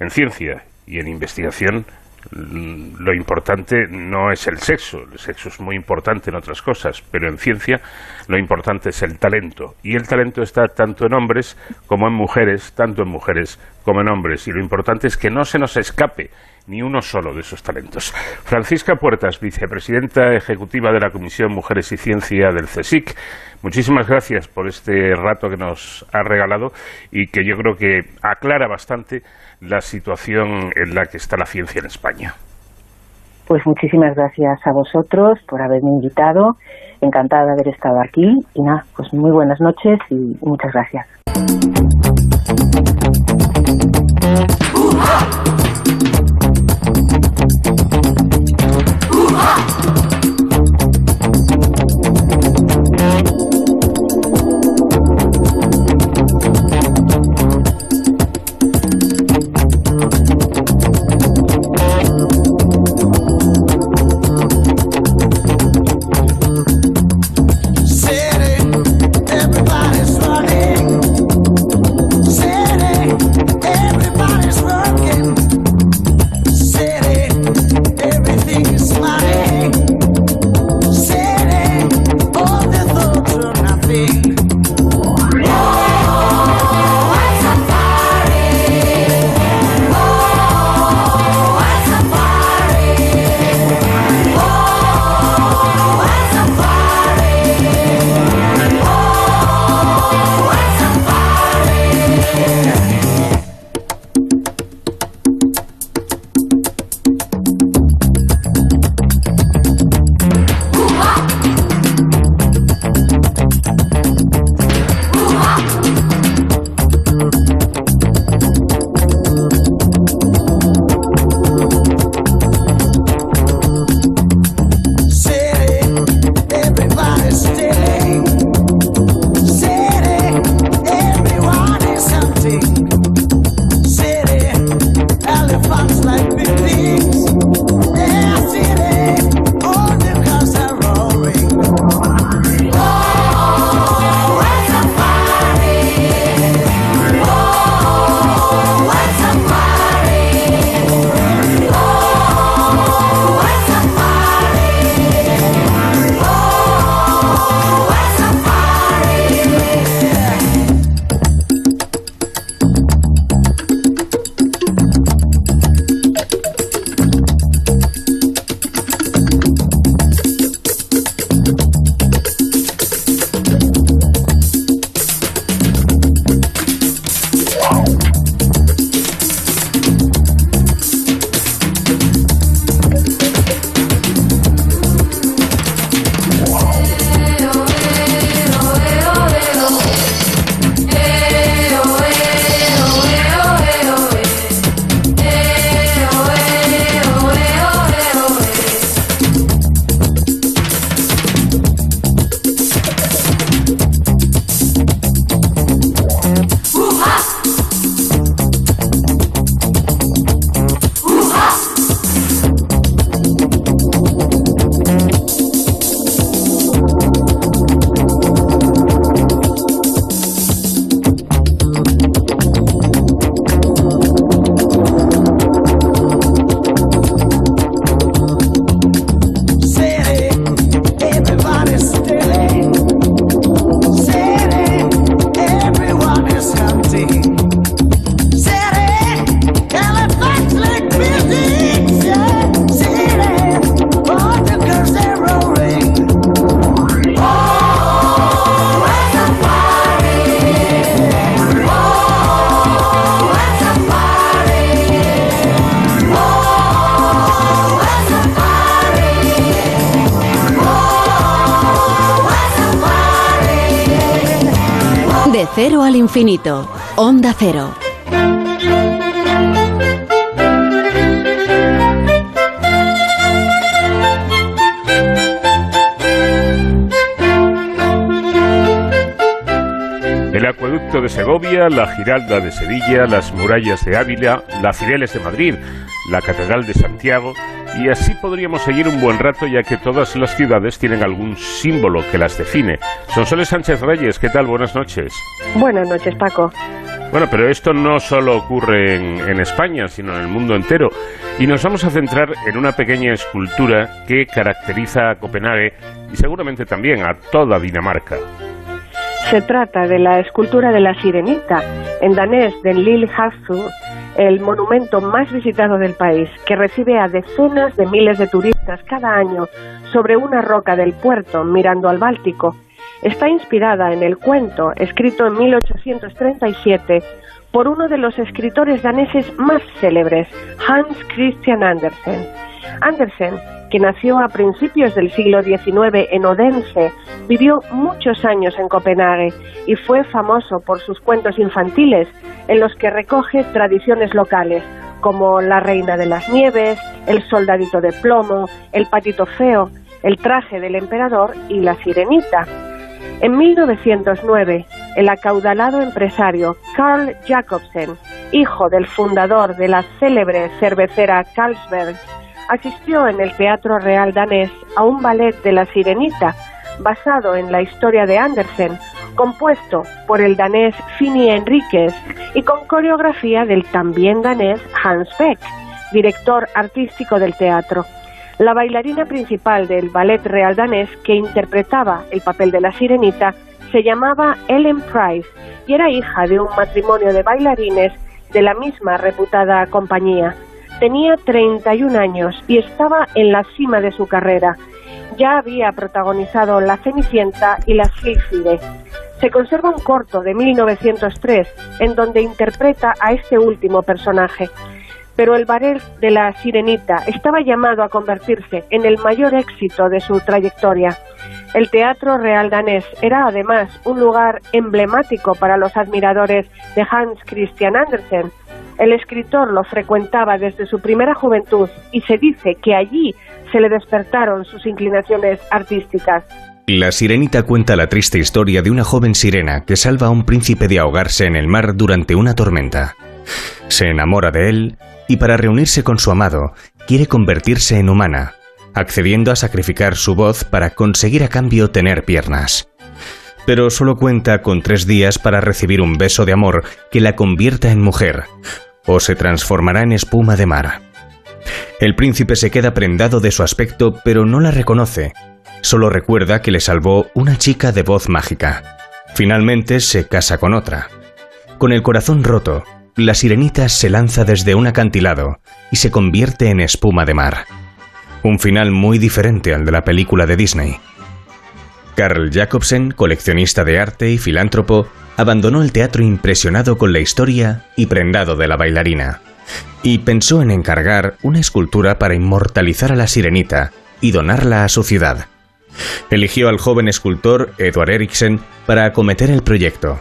en ciencia y en investigación lo importante no es el sexo, el sexo es muy importante en otras cosas, pero en ciencia lo importante es el talento. Y el talento está tanto en hombres como en mujeres, tanto en mujeres como en hombres. Y lo importante es que no se nos escape ni uno solo de esos talentos. Francisca Puertas, vicepresidenta ejecutiva de la Comisión Mujeres y Ciencia del CSIC, muchísimas gracias por este rato que nos ha regalado y que yo creo que aclara bastante la situación en la que está la ciencia en España. Pues muchísimas gracias a vosotros por haberme invitado. Encantada de haber estado aquí. Y nada, pues muy buenas noches y muchas gracias. Infinito. Onda Cero. El acueducto de Segovia, la Giralda de Sevilla, las murallas de Ávila, las Cibeles de Madrid, la Catedral de Santiago, y así podríamos seguir un buen rato ya que todas las ciudades tienen algún símbolo que las define. Sonsoles Sánchez Reyes, ¿qué tal? Buenas noches. Buenas noches, Paco. Bueno, pero esto no solo ocurre en, en, España, sino en el mundo entero. Y nos vamos a centrar en una pequeña escultura que caracteriza a Copenhague y seguramente también a toda Dinamarca. Se trata de la escultura de la sirenita, en danés de Lille el monumento más visitado del país, que recibe a decenas de miles de turistas cada año sobre una roca del puerto mirando al Báltico. Está inspirada en el cuento escrito en 1837 por uno de los escritores daneses más célebres, Hans Christian Andersen. Andersen que nació a principios del siglo XIX en Odense, vivió muchos años en Copenhague y fue famoso por sus cuentos infantiles en los que recoge tradiciones locales como la reina de las nieves, el soldadito de plomo, el patito feo, el traje del emperador y la sirenita. En 1909, el acaudalado empresario Carl Jacobsen, hijo del fundador de la célebre cervecera Carlsberg, asistió en el Teatro Real danés a un ballet de La Sirenita, basado en la historia de Andersen, compuesto por el danés Fini Enríquez y con coreografía del también danés Hans Beck, director artístico del teatro. La bailarina principal del ballet real danés que interpretaba el papel de la sirenita se llamaba Ellen Price y era hija de un matrimonio de bailarines de la misma reputada compañía. Tenía 31 años y estaba en la cima de su carrera. Ya había protagonizado La Cenicienta y La Sílfide. Se conserva un corto de 1903 en donde interpreta a este último personaje. Pero el barel de la Sirenita estaba llamado a convertirse en el mayor éxito de su trayectoria. El Teatro Real Danés era además un lugar emblemático para los admiradores de Hans Christian Andersen, el escritor lo frecuentaba desde su primera juventud y se dice que allí se le despertaron sus inclinaciones artísticas. La sirenita cuenta la triste historia de una joven sirena que salva a un príncipe de ahogarse en el mar durante una tormenta. Se enamora de él y para reunirse con su amado quiere convertirse en humana, accediendo a sacrificar su voz para conseguir a cambio tener piernas. Pero solo cuenta con tres días para recibir un beso de amor que la convierta en mujer, o se transformará en espuma de mar. El príncipe se queda prendado de su aspecto, pero no la reconoce. Solo recuerda que le salvó una chica de voz mágica. Finalmente se casa con otra. Con el corazón roto, la sirenita se lanza desde un acantilado y se convierte en espuma de mar. Un final muy diferente al de la película de Disney. Carl Jacobsen, coleccionista de arte y filántropo, abandonó el teatro impresionado con la historia y prendado de la bailarina, y pensó en encargar una escultura para inmortalizar a la sirenita y donarla a su ciudad. Eligió al joven escultor Edward Eriksen para acometer el proyecto.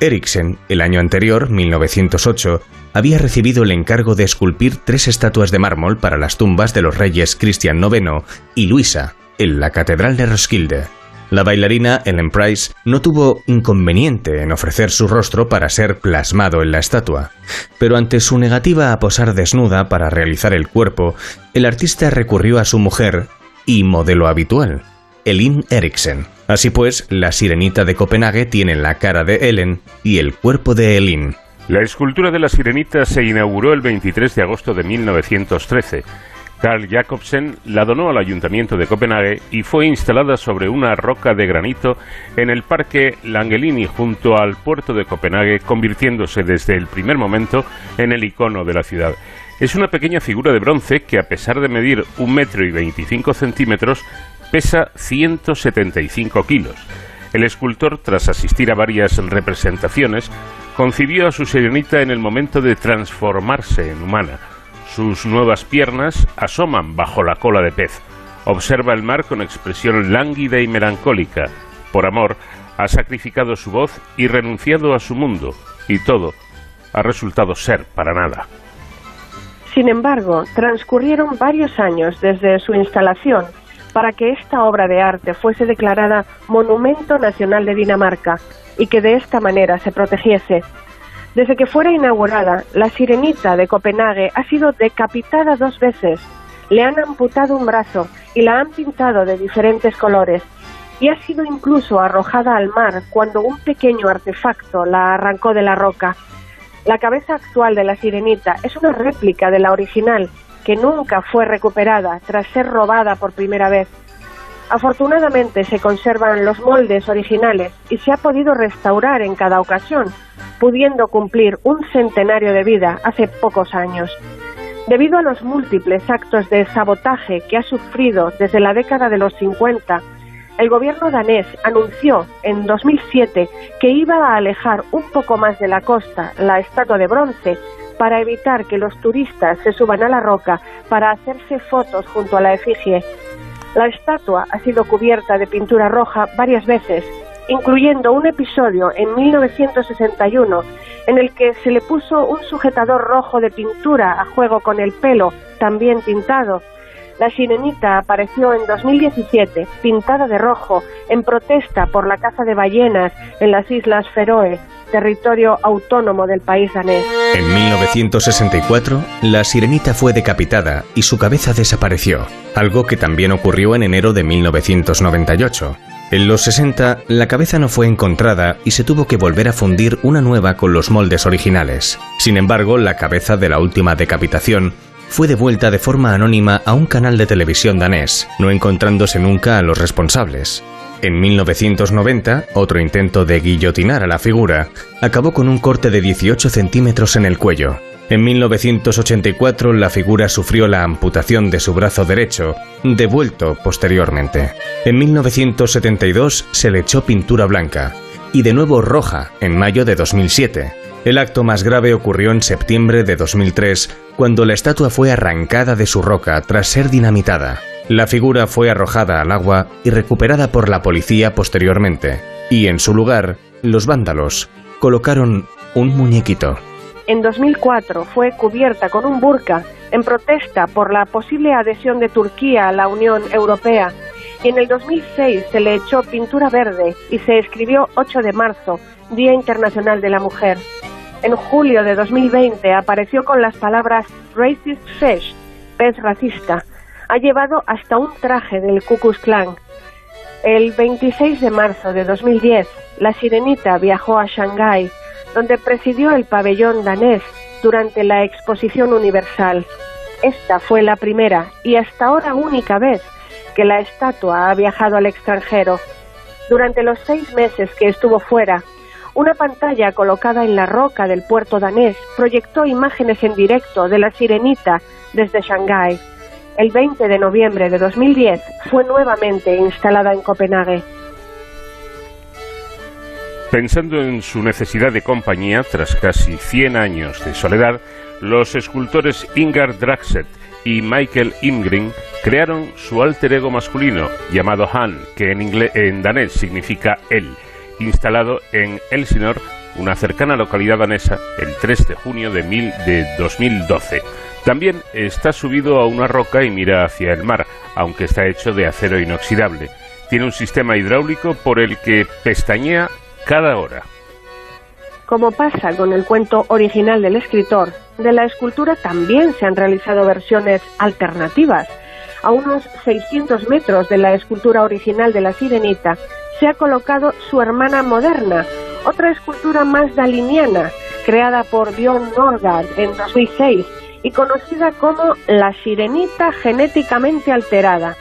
Eriksen, el año anterior, 1908, había recibido el encargo de esculpir tres estatuas de mármol para las tumbas de los reyes Cristian IX y Luisa, en la Catedral de Roskilde. La bailarina Ellen Price no tuvo inconveniente en ofrecer su rostro para ser plasmado en la estatua, pero ante su negativa a posar desnuda para realizar el cuerpo, el artista recurrió a su mujer y modelo habitual, Elin Eriksen. Así pues, la sirenita de Copenhague tiene la cara de Ellen y el cuerpo de Elin. La escultura de la sirenita se inauguró el 23 de agosto de 1913 Carl Jacobsen la donó al Ayuntamiento de Copenhague y fue instalada sobre una roca de granito en el Parque Langelini junto al puerto de Copenhague, convirtiéndose desde el primer momento en el icono de la ciudad. Es una pequeña figura de bronce que, a pesar de medir un metro y 25 centímetros, pesa 175 kilos. El escultor, tras asistir a varias representaciones, concibió a su serenita en el momento de transformarse en humana sus nuevas piernas asoman bajo la cola de pez. Observa el mar con expresión lánguida y melancólica. Por amor, ha sacrificado su voz y renunciado a su mundo, y todo ha resultado ser para nada. Sin embargo, transcurrieron varios años desde su instalación para que esta obra de arte fuese declarada Monumento Nacional de Dinamarca y que de esta manera se protegiese. Desde que fuera inaugurada, la Sirenita de Copenhague ha sido decapitada dos veces. Le han amputado un brazo y la han pintado de diferentes colores y ha sido incluso arrojada al mar cuando un pequeño artefacto la arrancó de la roca. La cabeza actual de la sirenita es una réplica de la original que nunca fue recuperada tras ser robada por primera vez. Afortunadamente se conservan los moldes originales y se ha podido restaurar en cada ocasión, pudiendo cumplir un centenario de vida hace pocos años. Debido a los múltiples actos de sabotaje que ha sufrido desde la década de los 50, el gobierno danés anunció en 2007 que iba a alejar un poco más de la costa la estatua de bronce para evitar que los turistas se suban a la roca para hacerse fotos junto a la efigie. La estatua ha sido cubierta de pintura roja varias veces, incluyendo un episodio en 1961 en el que se le puso un sujetador rojo de pintura a juego con el pelo, también pintado, la sirenita apareció en 2017 pintada de rojo en protesta por la caza de ballenas en las Islas Feroe, territorio autónomo del país danés. En 1964, la sirenita fue decapitada y su cabeza desapareció, algo que también ocurrió en enero de 1998. En los 60, la cabeza no fue encontrada y se tuvo que volver a fundir una nueva con los moldes originales. Sin embargo, la cabeza de la última decapitación fue devuelta de forma anónima a un canal de televisión danés, no encontrándose nunca a los responsables. En 1990, otro intento de guillotinar a la figura acabó con un corte de 18 centímetros en el cuello. En 1984 la figura sufrió la amputación de su brazo derecho, devuelto posteriormente. En 1972 se le echó pintura blanca y de nuevo roja en mayo de 2007. El acto más grave ocurrió en septiembre de 2003, cuando la estatua fue arrancada de su roca tras ser dinamitada. La figura fue arrojada al agua y recuperada por la policía posteriormente, y en su lugar, los vándalos colocaron un muñequito. En 2004 fue cubierta con un burka en protesta por la posible adhesión de Turquía a la Unión Europea y en el 2006 se le echó pintura verde y se escribió 8 de marzo, Día Internacional de la Mujer. En julio de 2020 apareció con las palabras Racist Fish, pez racista. Ha llevado hasta un traje del Ku Klux. El 26 de marzo de 2010, la sirenita viajó a Shanghái, donde presidió el pabellón danés durante la Exposición Universal. Esta fue la primera y hasta ahora única vez que la estatua ha viajado al extranjero. Durante los seis meses que estuvo fuera, una pantalla colocada en la roca del puerto danés proyectó imágenes en directo de la sirenita desde Shanghái. El 20 de noviembre de 2010 fue nuevamente instalada en Copenhague. Pensando en su necesidad de compañía tras casi 100 años de soledad, los escultores Ingar Draxet y Michael Imgrim crearon su alter ego masculino llamado Han, que en, inglés, en danés significa él instalado en Elsinor, una cercana localidad danesa, el 3 de junio de, mil, de 2012. También está subido a una roca y mira hacia el mar, aunque está hecho de acero inoxidable. Tiene un sistema hidráulico por el que pestañea cada hora. Como pasa con el cuento original del escritor, de la escultura también se han realizado versiones alternativas. A unos 600 metros de la escultura original de la sirenita se ha colocado su hermana moderna, otra escultura más daliniana, creada por Björn Norgard en 2006 y conocida como la sirenita genéticamente alterada.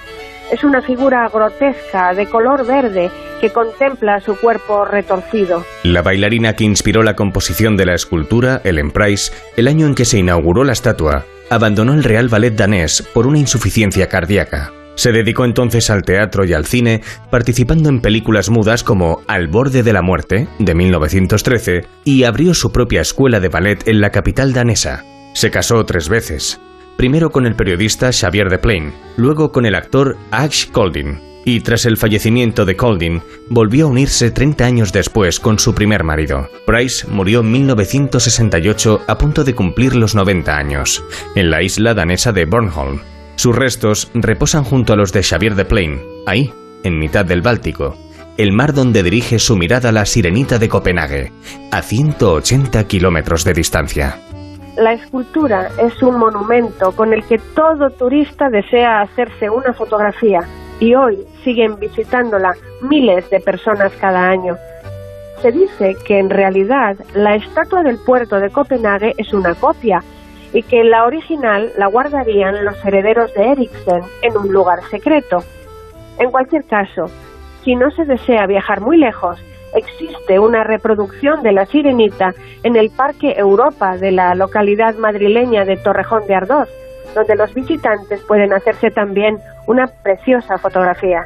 Es una figura grotesca de color verde que contempla su cuerpo retorcido. La bailarina que inspiró la composición de la escultura, Ellen Price, el año en que se inauguró la estatua, abandonó el Real Ballet danés por una insuficiencia cardíaca. Se dedicó entonces al teatro y al cine, participando en películas mudas como Al borde de la muerte, de 1913, y abrió su propia escuela de ballet en la capital danesa. Se casó tres veces, primero con el periodista Xavier de Plain, luego con el actor Ash Golding, y tras el fallecimiento de Colding, volvió a unirse 30 años después con su primer marido. Price murió en 1968 a punto de cumplir los 90 años, en la isla danesa de Bornholm. Sus restos reposan junto a los de Xavier de Plain, ahí, en mitad del Báltico, el mar donde dirige su mirada la sirenita de Copenhague, a 180 kilómetros de distancia. La escultura es un monumento con el que todo turista desea hacerse una fotografía y hoy siguen visitándola miles de personas cada año. Se dice que en realidad la estatua del puerto de Copenhague es una copia y que la original la guardarían los herederos de Eriksen en un lugar secreto. En cualquier caso, si no se desea viajar muy lejos, existe una reproducción de la sirenita en el Parque Europa de la localidad madrileña de Torrejón de Ardoz, donde los visitantes pueden hacerse también una preciosa fotografía.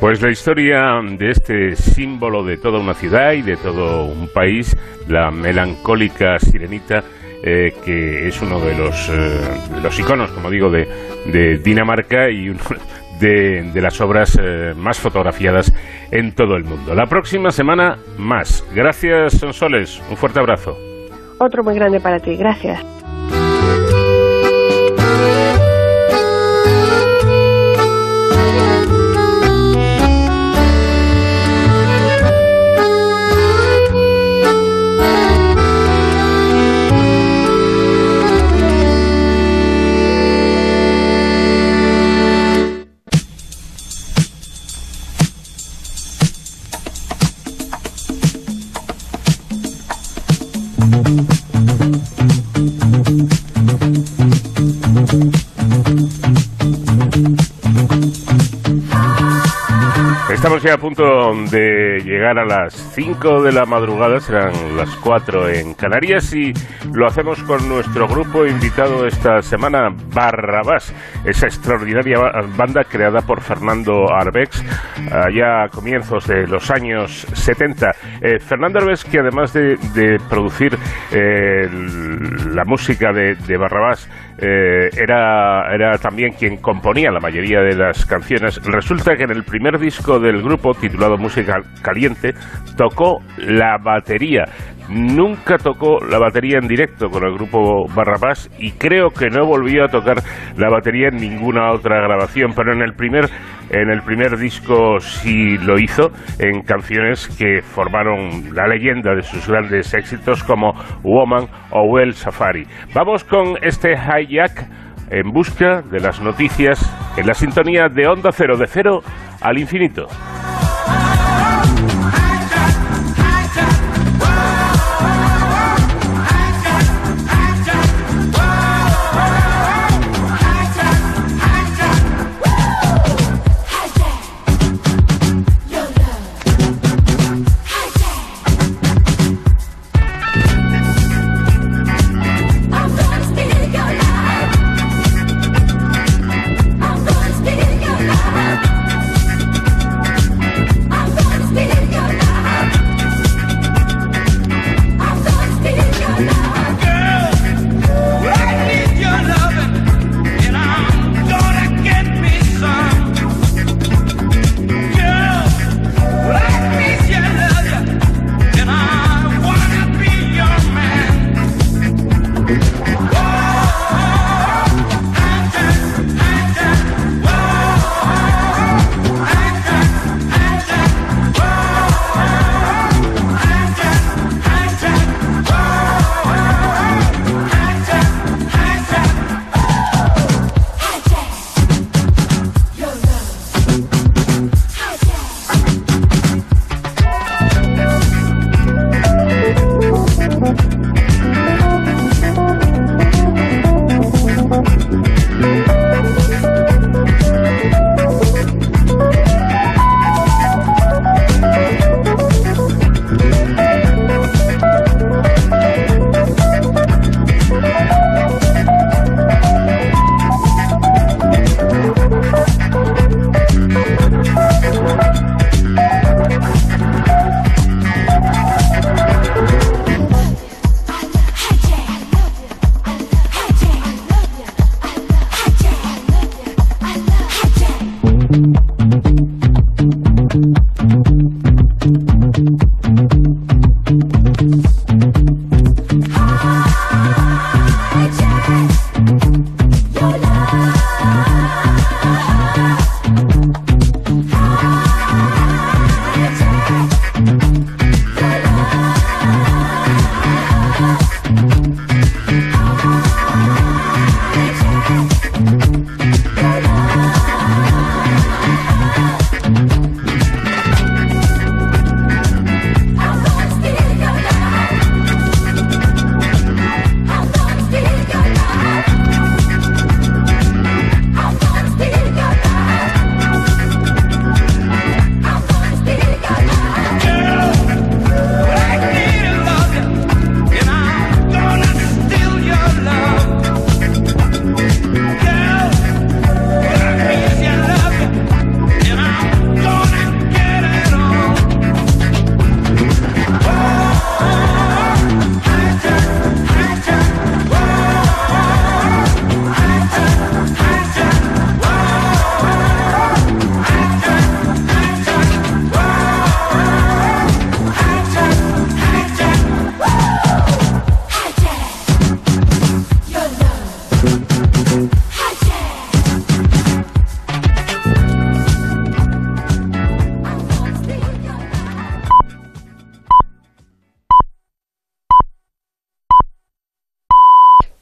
Pues la historia de este símbolo de toda una ciudad y de todo un país, la melancólica sirenita, eh, que es uno de los, eh, los iconos, como digo, de, de Dinamarca y uno de, de las obras eh, más fotografiadas en todo el mundo. La próxima semana más. Gracias, Sonsoles. Un fuerte abrazo. Otro muy grande para ti. Gracias. Estamos ya a punto de llegar a las 5 de la madrugada, serán las 4 en Canarias y lo hacemos con nuestro grupo invitado esta semana, Barrabás, esa extraordinaria banda creada por Fernando Arbex allá a comienzos de los años 70. Eh, Fernando Arbex, que además de, de producir eh, la música de, de Barrabás, eh, era, era también quien componía la mayoría de las canciones. Resulta que en el primer disco del grupo, titulado Música Caliente, tocó la batería. Nunca tocó la batería en directo con el grupo Barrabás y creo que no volvió a tocar la batería en ninguna otra grabación, pero en el primer en el primer disco sí lo hizo en canciones que formaron la leyenda de sus grandes éxitos como Woman o Well Safari. Vamos con este hijack en busca de las noticias en la sintonía de Onda Cero de Cero al infinito.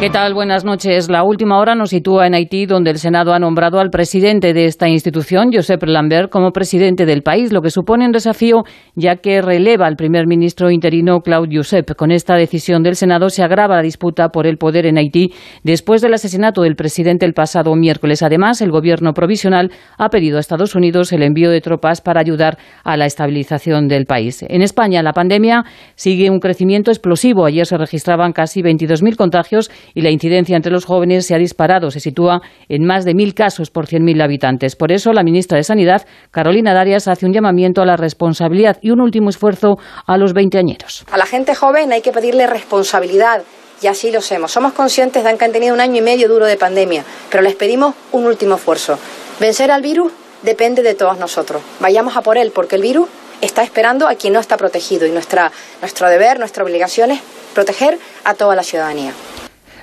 ¿Qué tal? Buenas noches. La última hora nos sitúa en Haití, donde el Senado ha nombrado al presidente de esta institución, Josep Lambert, como presidente del país, lo que supone un desafío ya que releva al primer ministro interino Claude Josep. Con esta decisión del Senado se agrava la disputa por el poder en Haití después del asesinato del presidente el pasado miércoles. Además, el gobierno provisional ha pedido a Estados Unidos el envío de tropas para ayudar a la estabilización del país. En España, la pandemia sigue un crecimiento explosivo. Ayer se registraban casi 22.000 contagios y la incidencia entre los jóvenes se ha disparado, se sitúa en más de mil casos por 100.000 habitantes. Por eso, la ministra de Sanidad, Carolina Darias, hace un llamamiento a la responsabilidad y un último esfuerzo a los veinteañeros. A la gente joven hay que pedirle responsabilidad y así lo hacemos. Somos conscientes de que han tenido un año y medio duro de pandemia, pero les pedimos un último esfuerzo. Vencer al virus depende de todos nosotros. Vayamos a por él, porque el virus está esperando a quien no está protegido y nuestra, nuestro deber, nuestra obligación es proteger a toda la ciudadanía.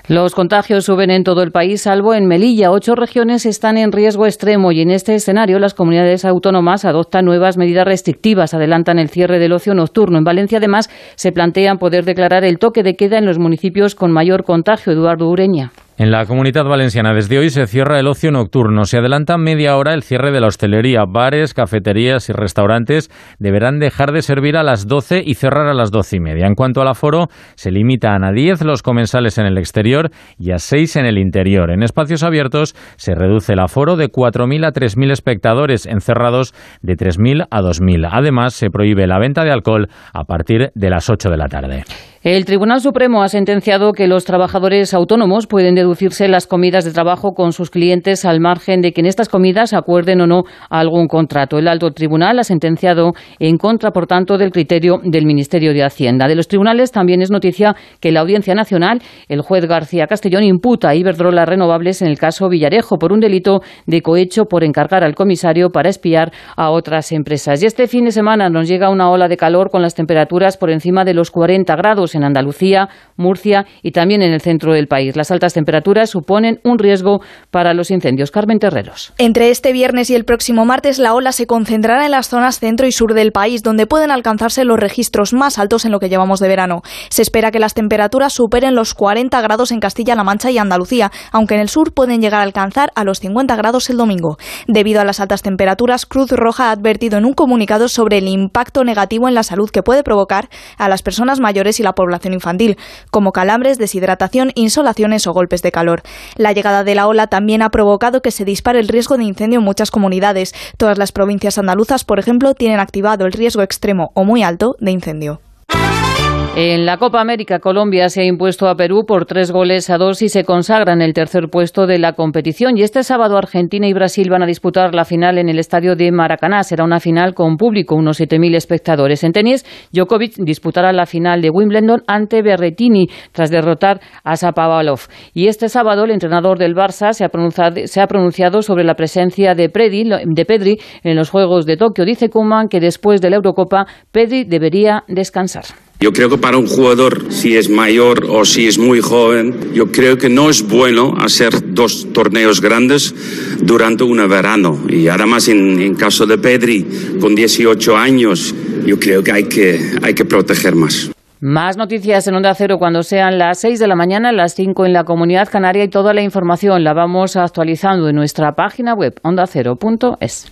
Los contagios suben en todo el país, salvo en Melilla. Ocho regiones están en riesgo extremo y en este escenario las comunidades autónomas adoptan nuevas medidas restrictivas, adelantan el cierre del ocio nocturno. En Valencia, además, se plantean poder declarar el toque de queda en los municipios con mayor contagio. Eduardo Ureña. En la comunidad valenciana desde hoy se cierra el ocio nocturno. Se adelanta media hora el cierre de la hostelería. Bares, cafeterías y restaurantes deberán dejar de servir a las 12 y cerrar a las 12 y media. En cuanto al aforo, se limitan a 10 los comensales en el exterior y a 6 en el interior. En espacios abiertos se reduce el aforo de 4.000 a 3.000 espectadores, encerrados de 3.000 a 2.000. Además, se prohíbe la venta de alcohol a partir de las 8 de la tarde. El Tribunal Supremo ha sentenciado que los trabajadores autónomos pueden deducirse las comidas de trabajo con sus clientes al margen de que en estas comidas acuerden o no algún contrato. El alto tribunal ha sentenciado en contra, por tanto, del criterio del Ministerio de Hacienda. De los tribunales también es noticia que la Audiencia Nacional, el juez García Castellón, imputa a Iberdrola Renovables en el caso Villarejo por un delito de cohecho por encargar al comisario para espiar a otras empresas. Y este fin de semana nos llega una ola de calor con las temperaturas por encima de los 40 grados en Andalucía, Murcia y también en el centro del país. Las altas temperaturas suponen un riesgo para los incendios. Carmen Terreros. Entre este viernes y el próximo martes, la ola se concentrará en las zonas centro y sur del país, donde pueden alcanzarse los registros más altos en lo que llevamos de verano. Se espera que las temperaturas superen los 40 grados en Castilla-La Mancha y Andalucía, aunque en el sur pueden llegar a alcanzar a los 50 grados el domingo. Debido a las altas temperaturas, Cruz Roja ha advertido en un comunicado sobre el impacto negativo en la salud que puede provocar a las personas mayores y la población infantil, como calambres, deshidratación, insolaciones o golpes de calor. La llegada de la ola también ha provocado que se dispare el riesgo de incendio en muchas comunidades. Todas las provincias andaluzas, por ejemplo, tienen activado el riesgo extremo o muy alto de incendio. En la Copa América, Colombia se ha impuesto a Perú por tres goles a dos y se consagra en el tercer puesto de la competición. Y este sábado Argentina y Brasil van a disputar la final en el estadio de Maracaná. Será una final con público, unos 7.000 espectadores. En tenis, Djokovic disputará la final de Wimbledon ante Berretini tras derrotar a Sapavalov. Y este sábado el entrenador del Barça se ha pronunciado, se ha pronunciado sobre la presencia de, de Pedri en los Juegos de Tokio. Dice Kuman que después de la Eurocopa, Pedri debería descansar. Yo creo que para un jugador, si es mayor o si es muy joven, yo creo que no es bueno hacer dos torneos grandes durante un verano. Y además, en, en caso de Pedri, con 18 años, yo creo que hay que, hay que proteger más. Más noticias en Onda Cero cuando sean las 6 de la mañana, las 5 en la Comunidad Canaria y toda la información la vamos actualizando en nuestra página web ondacero.es.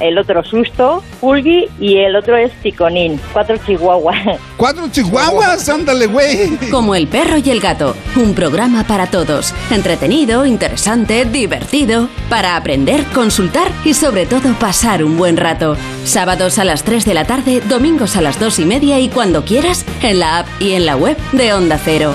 el otro Susto, Pulgi y el otro es Ticonín. Cuatro chihuahuas. ¡Cuatro chihuahuas! ¡Ándale, güey! Como el perro y el gato, un programa para todos. Entretenido, interesante, divertido, para aprender, consultar y sobre todo pasar un buen rato. Sábados a las 3 de la tarde, domingos a las 2 y media y cuando quieras, en la app y en la web de Onda Cero.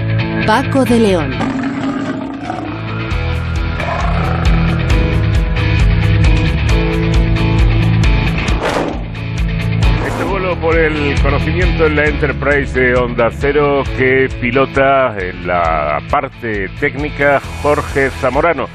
Paco de León. Por el conocimiento en la Enterprise de Onda Cero que pilota en la parte técnica Jorge Zamorano.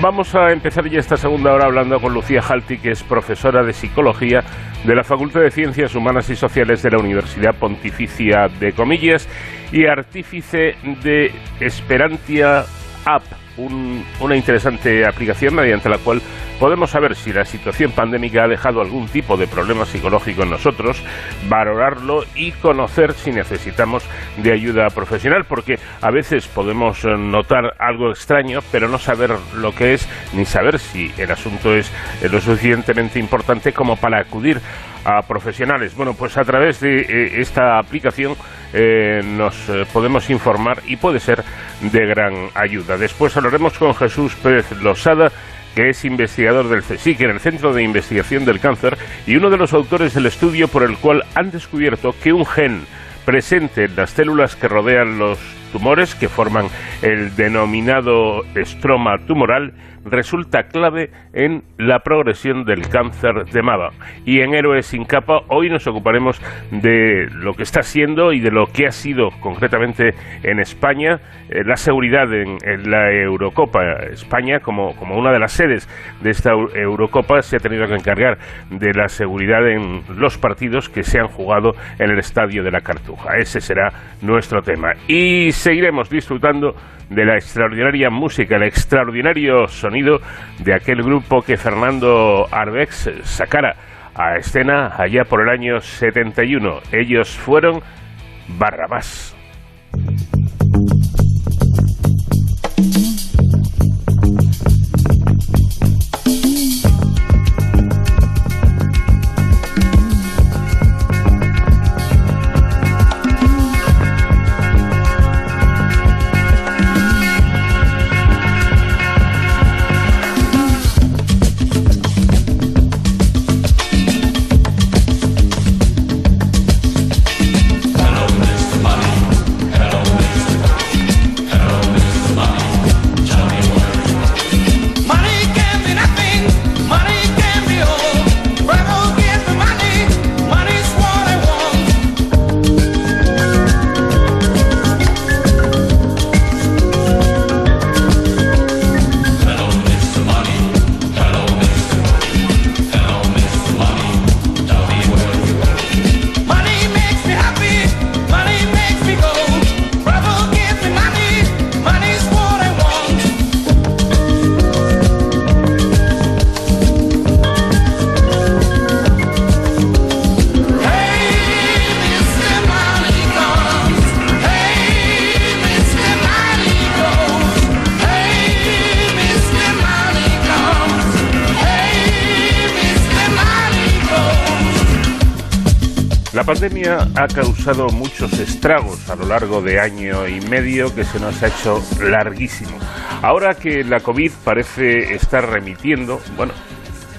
Vamos a empezar ya esta segunda hora hablando con Lucía Jalti, que es profesora de psicología de la Facultad de Ciencias Humanas y Sociales de la Universidad Pontificia de Comillas y artífice de Esperantia App, un- una interesante aplicación mediante la cual podemos saber si la situación pandémica ha dejado algún tipo de problema psicológico en nosotros, valorarlo y conocer si necesitamos de ayuda profesional, porque a veces podemos eh, notar algo extraño, pero no saber lo que es, ni saber si el asunto es eh, lo suficientemente importante como para acudir a profesionales. Bueno, pues a través de eh, esta aplicación nos podemos informar y puede ser de gran ayuda. Después hablaremos con Jesús Pérez Losada que es investigador del CSIC en el Centro de Investigación del Cáncer y uno de los autores del estudio por el cual han descubierto que un gen presente en las células que rodean los tumores, que forman el denominado estroma tumoral, resulta clave en la progresión del cáncer de mama. Y en Héroes sin capa hoy nos ocuparemos de lo que está siendo y de lo que ha sido concretamente en España eh, la seguridad en, en la Eurocopa. España, como, como una de las sedes de esta Eu- Eurocopa, se ha tenido que encargar de la seguridad en los partidos que se han jugado en el estadio de la Cartuja. Ese será nuestro tema. Y seguiremos disfrutando de la extraordinaria música, el extraordinario sonido de aquel grupo que Fernando Arbex sacara a escena allá por el año 71. Ellos fueron Barrabás. Ha causado muchos estragos a lo largo de año y medio que se nos ha hecho larguísimo. Ahora que la COVID parece estar remitiendo, bueno,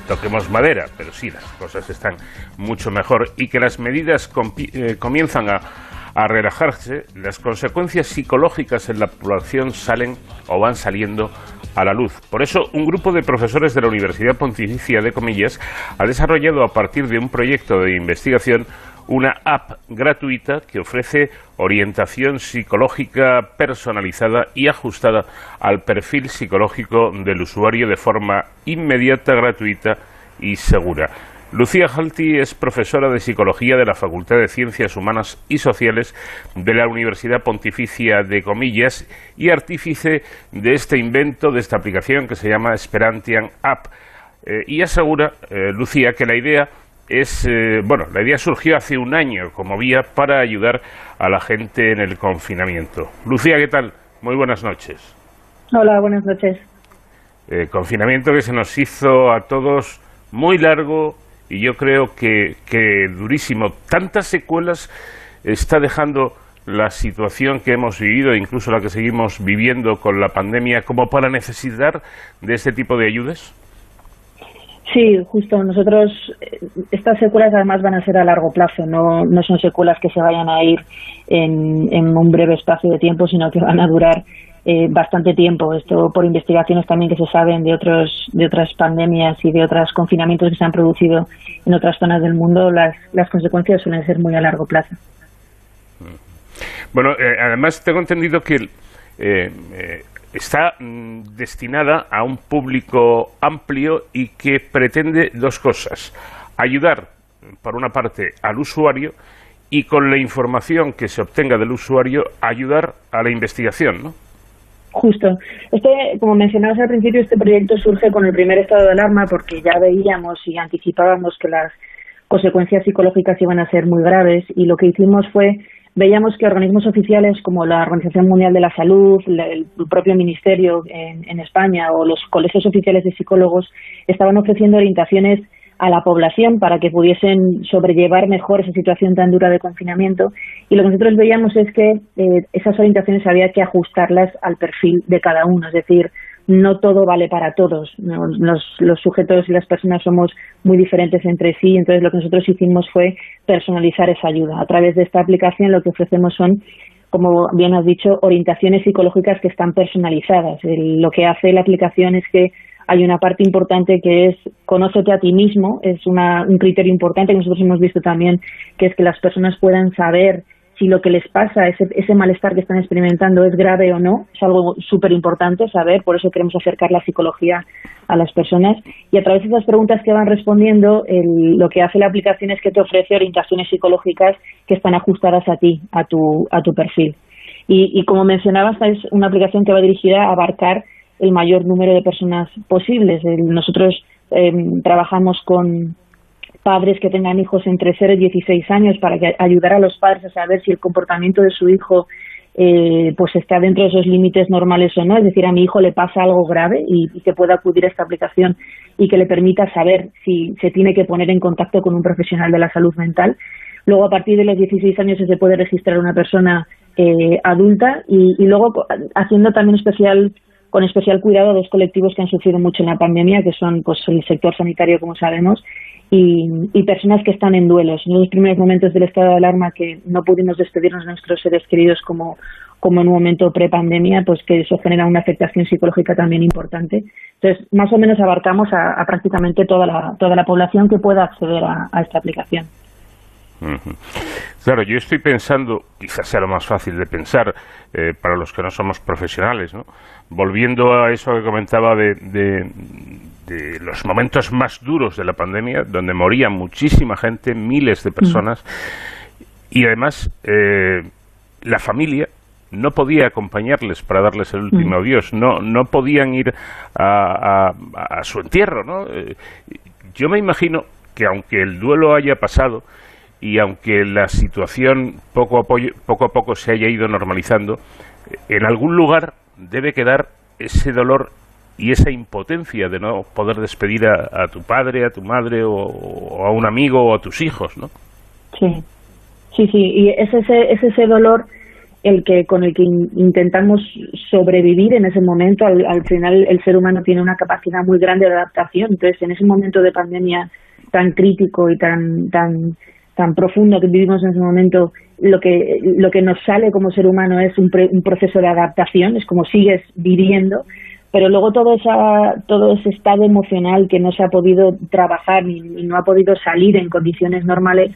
toquemos madera, pero sí, las cosas están mucho mejor y que las medidas eh, comienzan a relajarse, las consecuencias psicológicas en la población salen o van saliendo a la luz. Por eso, un grupo de profesores de la Universidad Pontificia de Comillas ha desarrollado a partir de un proyecto de investigación una app gratuita que ofrece orientación psicológica personalizada y ajustada al perfil psicológico del usuario de forma inmediata, gratuita y segura. Lucía Halti es profesora de psicología de la Facultad de Ciencias Humanas y Sociales de la Universidad Pontificia de Comillas y artífice de este invento, de esta aplicación que se llama Esperantian App. Eh, y asegura, eh, Lucía, que la idea es, eh, bueno, la idea surgió hace un año como vía para ayudar a la gente en el confinamiento. Lucía, ¿qué tal? Muy buenas noches. Hola, buenas noches. Eh, confinamiento que se nos hizo a todos muy largo y yo creo que, que durísimo. Tantas secuelas está dejando la situación que hemos vivido, incluso la que seguimos viviendo con la pandemia, como para necesitar de este tipo de ayudas? Sí, justo. Nosotros, eh, estas secuelas además van a ser a largo plazo, no, no son secuelas que se vayan a ir en, un breve espacio de tiempo, sino que van a durar eh, bastante tiempo. Esto por investigaciones también que se saben de, otros, de otras pandemias y de otros confinamientos que se han producido en otras zonas del mundo, las, las consecuencias suelen ser muy a largo plazo. Bueno, eh, además tengo entendido que eh, eh, está mm, destinada a un público amplio y que pretende dos cosas. Ayudar, por una parte, al usuario y con la información que se obtenga del usuario, ayudar a la investigación, ¿no? Justo. Este, como mencionabas al principio, este proyecto surge con el primer estado de alarma porque ya veíamos y anticipábamos que las consecuencias psicológicas iban a ser muy graves y lo que hicimos fue veíamos que organismos oficiales como la Organización Mundial de la Salud, el propio Ministerio en, en, España o los colegios oficiales de psicólogos estaban ofreciendo orientaciones a la población para que pudiesen sobrellevar mejor esa situación tan dura de confinamiento. Y lo que nosotros veíamos es que eh, esas orientaciones había que ajustarlas al perfil de cada uno, es decir, no todo vale para todos. Los, los, sujetos y las personas somos muy diferentes entre sí, entonces lo que nosotros hicimos fue personalizar esa ayuda. A través de esta aplicación lo que ofrecemos son, como bien has dicho, orientaciones psicológicas que están personalizadas. Lo que hace la aplicación es que hay una parte importante que es conócete a ti mismo, es una, un criterio importante que nosotros hemos visto también, que es que las personas puedan saber si lo que les pasa, ese, ese malestar que están experimentando es grave o no, es algo súper importante saber, por eso queremos acercar la psicología a las personas y a través de esas preguntas que van respondiendo, el, lo que hace la aplicación es que te ofrece orientaciones psicológicas que están ajustadas a ti, a tu, a tu perfil. Y, y como mencionabas, es una aplicación que va dirigida a abarcar el mayor número de personas posibles. Nosotros eh, trabajamos con padres que tengan hijos entre 0 y 16 años para que ayudar a los padres a saber si el comportamiento de su hijo eh, pues está dentro de esos límites normales o no, es decir, a mi hijo le pasa algo grave y, que pueda acudir a esta aplicación y que le permita saber si se tiene que poner en contacto con un profesional de la salud mental. Luego, a partir de los 16 años se puede registrar una persona eh, adulta y, y luego haciendo también especial con especial cuidado a dos colectivos que han sufrido mucho en la pandemia, que son pues el sector sanitario, como sabemos, y, y, personas que están en duelos. En los primeros momentos del estado de alarma que no pudimos despedirnos de nuestros seres queridos como, como en un momento prepandemia, pues que eso genera una afectación psicológica también importante. Entonces, más o menos abarcamos a, a prácticamente toda la, toda la población que pueda acceder a, a esta aplicación. Claro, yo estoy pensando, quizás sea lo más fácil de pensar eh, para los que no somos profesionales, ¿no? volviendo a eso que comentaba de, de, de, los momentos más duros de la pandemia, donde moría muchísima gente, miles de personas, y además eh, la familia no podía acompañarles para darles el último adiós, no, no podían ir a, a, a su entierro. ¿no? Eh, yo me imagino que aunque el duelo haya pasado, y aunque la situación poco a, poco a poco se haya ido normalizando, en algún lugar debe quedar ese dolor y esa impotencia de no poder despedir a, a tu padre, a tu madre o, a un amigo o a tus hijos, ¿no? Sí, sí, sí, y es ese, es ese dolor el que con el que in, intentamos sobrevivir en ese momento. Al, al final el ser humano tiene una capacidad muy grande de adaptación, entonces en ese momento de pandemia tan crítico y tan tan tan profundo que vivimos en ese momento, lo que, lo que nos sale como ser humano es un, pre, un proceso de adaptación, es como sigues viviendo, pero luego todo, esa, todo ese estado emocional que no se ha podido trabajar y, y no ha podido salir en condiciones normales,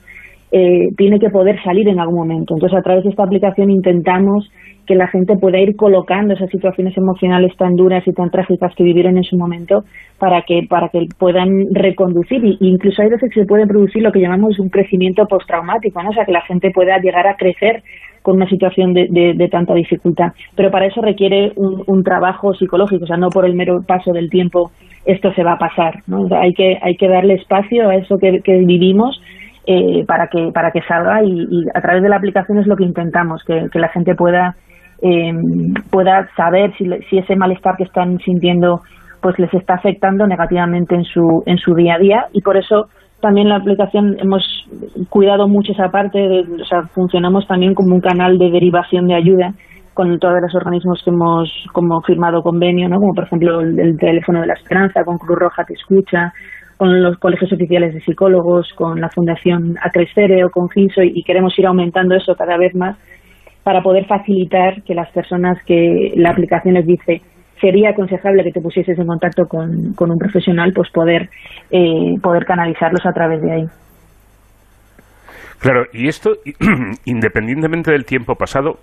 eh, tiene que poder salir en algún momento. Entonces, a través de esta aplicación intentamos que la gente pueda ir colocando esas situaciones emocionales tan duras y tan trágicas que vivieron en su momento para que para que puedan reconducir y incluso hay veces que se puede producir lo que llamamos un crecimiento postraumático, ¿no? o sea que la gente pueda llegar a crecer con una situación de, de, tanta dificultad. Pero para eso requiere un, un, trabajo psicológico, o sea, no por el mero paso del tiempo esto se va a pasar. ¿no? Hay que hay que darle espacio a eso que, que vivimos eh, para que para que salga y, y, a través de la aplicación es lo que intentamos que, la gente pueda eh, pueda saber si, si ese malestar que están sintiendo pues les está afectando negativamente en su en su día a día y por eso también la aplicación hemos cuidado mucho esa parte, de, o sea, funcionamos también como un canal de derivación de ayuda con todos los organismos que hemos como firmado convenio, ¿no? como por ejemplo el, el teléfono de la esperanza, con Cruz Roja Te Escucha, con los colegios oficiales de psicólogos, con la Fundación Acrescere o con Finso y, queremos ir aumentando eso cada vez más para poder facilitar que las personas que la aplicación les dice sería aconsejable que te pusieses en contacto con, con un profesional, pues poder, eh, poder canalizarlos a través de ahí. Claro, y esto, independientemente del tiempo pasado,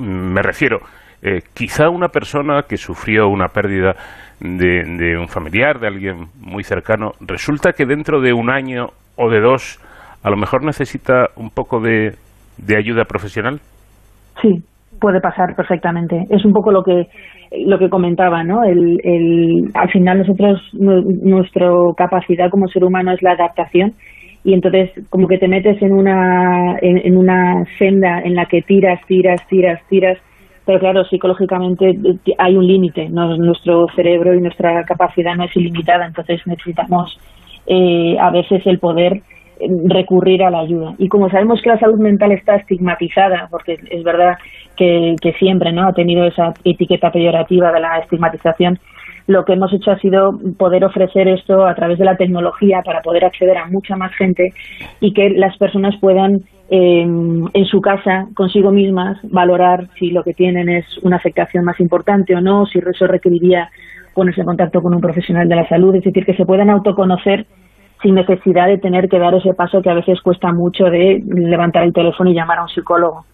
me refiero, eh, quizá una persona que sufrió una pérdida de, de un familiar, de alguien muy cercano, resulta que dentro de un año o de dos, a lo mejor necesita un poco de, de ayuda profesional. Sí, puede pasar perfectamente. Es un poco lo que lo que comentaba, ¿no? El, el, al final nosotros nu- nuestra capacidad como ser humano es la adaptación y entonces como que te metes en una en, en una senda en la que tiras, tiras, tiras, tiras, pero claro, psicológicamente eh, hay un límite, nuestro cerebro y nuestra capacidad no es ilimitada, entonces necesitamos eh, a veces el poder eh, recurrir a la ayuda. Y como sabemos que la salud mental está estigmatizada, porque es verdad que, que siempre no ha tenido esa etiqueta peyorativa de la estigmatización, lo que hemos hecho ha sido poder ofrecer esto a través de la tecnología para poder acceder a mucha más gente y que las personas puedan eh, en su casa consigo mismas valorar si lo que tienen es una afectación más importante o no, si eso requeriría ponerse en contacto con un profesional de la salud, es decir, que se puedan autoconocer sin necesidad de tener que dar ese paso que a veces cuesta mucho de levantar el teléfono y llamar a un psicólogo.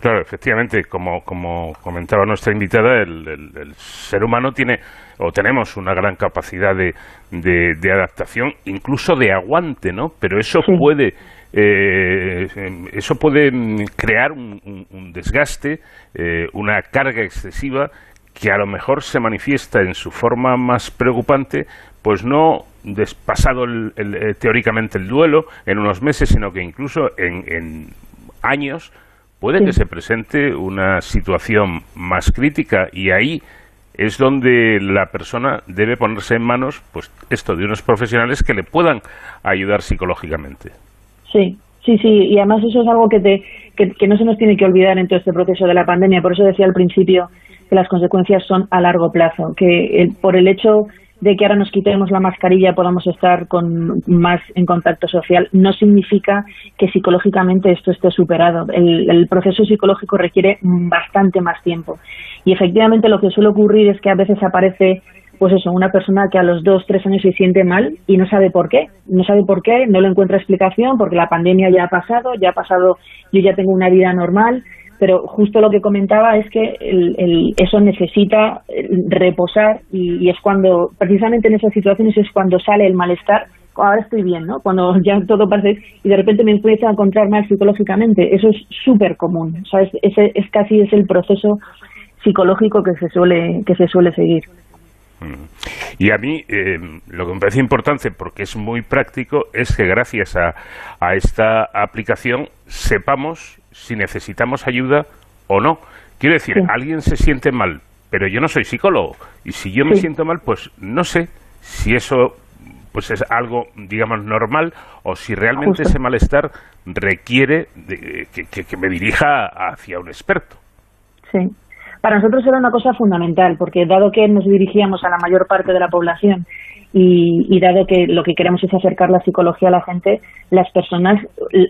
Claro, efectivamente, como, como comentaba nuestra invitada, el, el- el ser humano tiene o tenemos una gran capacidad de, de- de adaptación, incluso de aguante, ¿no? Pero eso puede eh, eso puede crear un, un- un desgaste, eh, una carga excesiva que a lo mejor se manifiesta en su forma más preocupante, pues no pasado el- el, eh, teóricamente el duelo en unos meses, sino que incluso en, en años puede Sí. que se presente una situación más crítica y ahí es donde la persona debe ponerse en manos, pues esto, de unos profesionales que le puedan ayudar psicológicamente. Sí, sí, sí, y además eso es algo que, te, que, no se nos tiene que olvidar en todo este proceso de la pandemia. Por eso decía al principio que las consecuencias son a largo plazo, que el- por el hecho de que ahora nos quitemos la mascarilla podamos estar con más en contacto social, no significa que psicológicamente esto esté superado. El, el proceso psicológico requiere bastante más tiempo. Y efectivamente lo que suele ocurrir es que a veces aparece pues eso, una persona que a los dos, tres años se siente mal y no sabe por qué. No sabe por qué, no le encuentra explicación porque la pandemia ya ha pasado, ya ha pasado, yo ya tengo una vida normal, pero justo lo que comentaba es que el, eso necesita eh, reposar y, es cuando, precisamente en esas situaciones es cuando sale el malestar. Ahora estoy bien, ¿no? Cuando ya todo parece y de repente me empiezo a encontrar mal psicológicamente. Eso es súper común, ¿sabes? Ese es casi es el proceso psicológico que se suele que se suele seguir. Y a mí eh, lo que me parece importante, porque es muy práctico, es que gracias a, a esta aplicación sepamos si necesitamos ayuda o no. Quiero decir, alguien se siente mal, pero yo no soy psicólogo. Y si yo me Sí. siento mal, pues no sé si eso pues es algo, digamos, normal o si realmente Justo. ese malestar requiere de- que, que- que me dirija hacia un experto. Sí. Para nosotros era una cosa fundamental, porque dado que nos dirigíamos a la mayor parte de la población y, y dado que lo que queremos es acercar la psicología a la gente, las personas,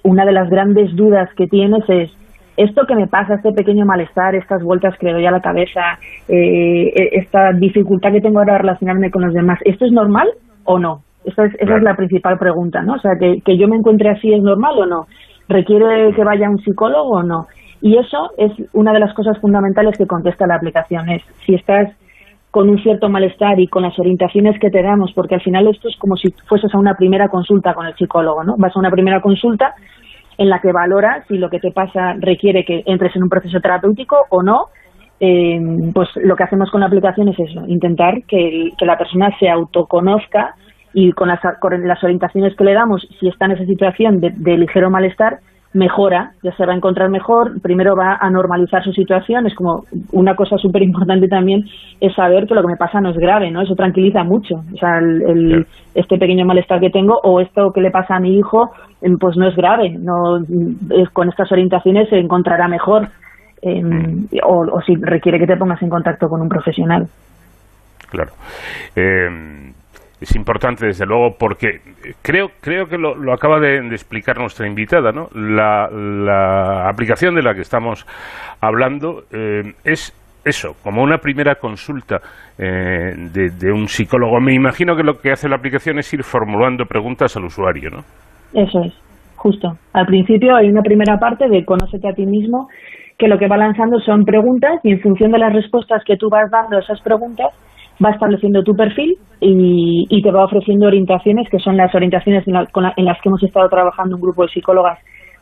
una de las grandes dudas que tienes es, esto que me pasa, este pequeño malestar, estas vueltas que le doy a la cabeza, eh, esta dificultad que tengo ahora de relacionarme con los demás, ¿esto es normal o no? Esa es, esa es la principal pregunta, ¿no? O sea, que, que yo me encuentre así es normal o no? ¿Requiere que vaya un psicólogo o no? Y eso es una de las cosas fundamentales que contesta la aplicación. Es si estás con un cierto malestar y con las orientaciones que te damos, porque al final esto es como si fueses a una primera consulta con el psicólogo, ¿no? Vas a una primera consulta en la que valoras si lo que te pasa requiere que entres en un proceso terapéutico o no. Eh, pues lo que hacemos con la aplicación es eso, intentar que, que la persona se autoconozca y con las, con las orientaciones que le damos, si está en esa situación de, de ligero malestar, mejora, ya se va a encontrar mejor, primero va a normalizar su situación, es como una cosa súper importante también es saber que lo que me pasa no es grave, ¿no? Eso tranquiliza mucho, o sea, el, el- este pequeño malestar que tengo o esto que le pasa a mi hijo, em, pues no es grave, no con estas orientaciones se encontrará mejor em, o, o si requiere que te pongas en contacto con un profesional. Claro. Eh, es importante, desde luego, porque creo, creo que lo, lo acaba de, explicar nuestra invitada, ¿no? La, aplicación de la que estamos hablando eh, es eso, como una primera consulta eh, de, de un psicólogo. Me imagino que lo que hace la aplicación es ir formulando preguntas al usuario, ¿no? Eso es, justo. Al principio hay una primera parte de conócete a ti mismo, que lo que va lanzando son preguntas y en función de las respuestas que tú vas dando a esas preguntas, va estableciendo tu perfil y, y te va ofreciendo orientaciones, que son las orientaciones en, la- con la- en las que hemos estado trabajando un grupo de psicólogas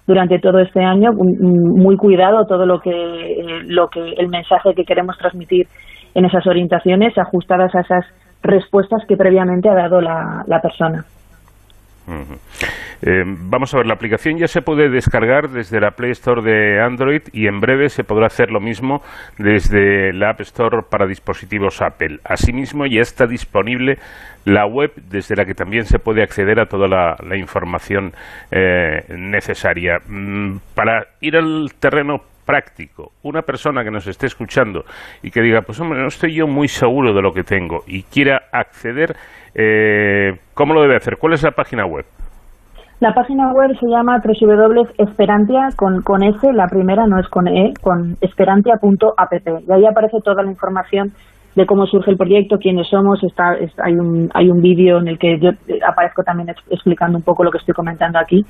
durante todo este año, muy cuidado todo lo que, eh, lo que el mensaje que queremos transmitir en esas orientaciones, ajustadas a esas respuestas que previamente ha dado la, la persona. Eh, vamos a ver, la aplicación ya se puede descargar desde la Play Store de Android y en breve se podrá hacer lo mismo desde la App Store para dispositivos Apple. Asimismo, ya está disponible la web desde la que también se puede acceder a toda la, la información eh, necesaria. Mm, para ir al terreno práctico, una persona que nos esté escuchando y que diga, pues hombre, no estoy yo muy seguro de lo que tengo y quiera acceder, eh, ¿cómo lo debe hacer? ¿Cuál es la página web? La página web se llama www.esperantia con, con S, la primera no es con E, con esperantia.app. Y ahí aparece toda la información de cómo surge el proyecto, quiénes somos. Está, es- hay un, hay un vídeo en el que yo eh, aparezco también ex- explicando un poco lo que estoy comentando aquí.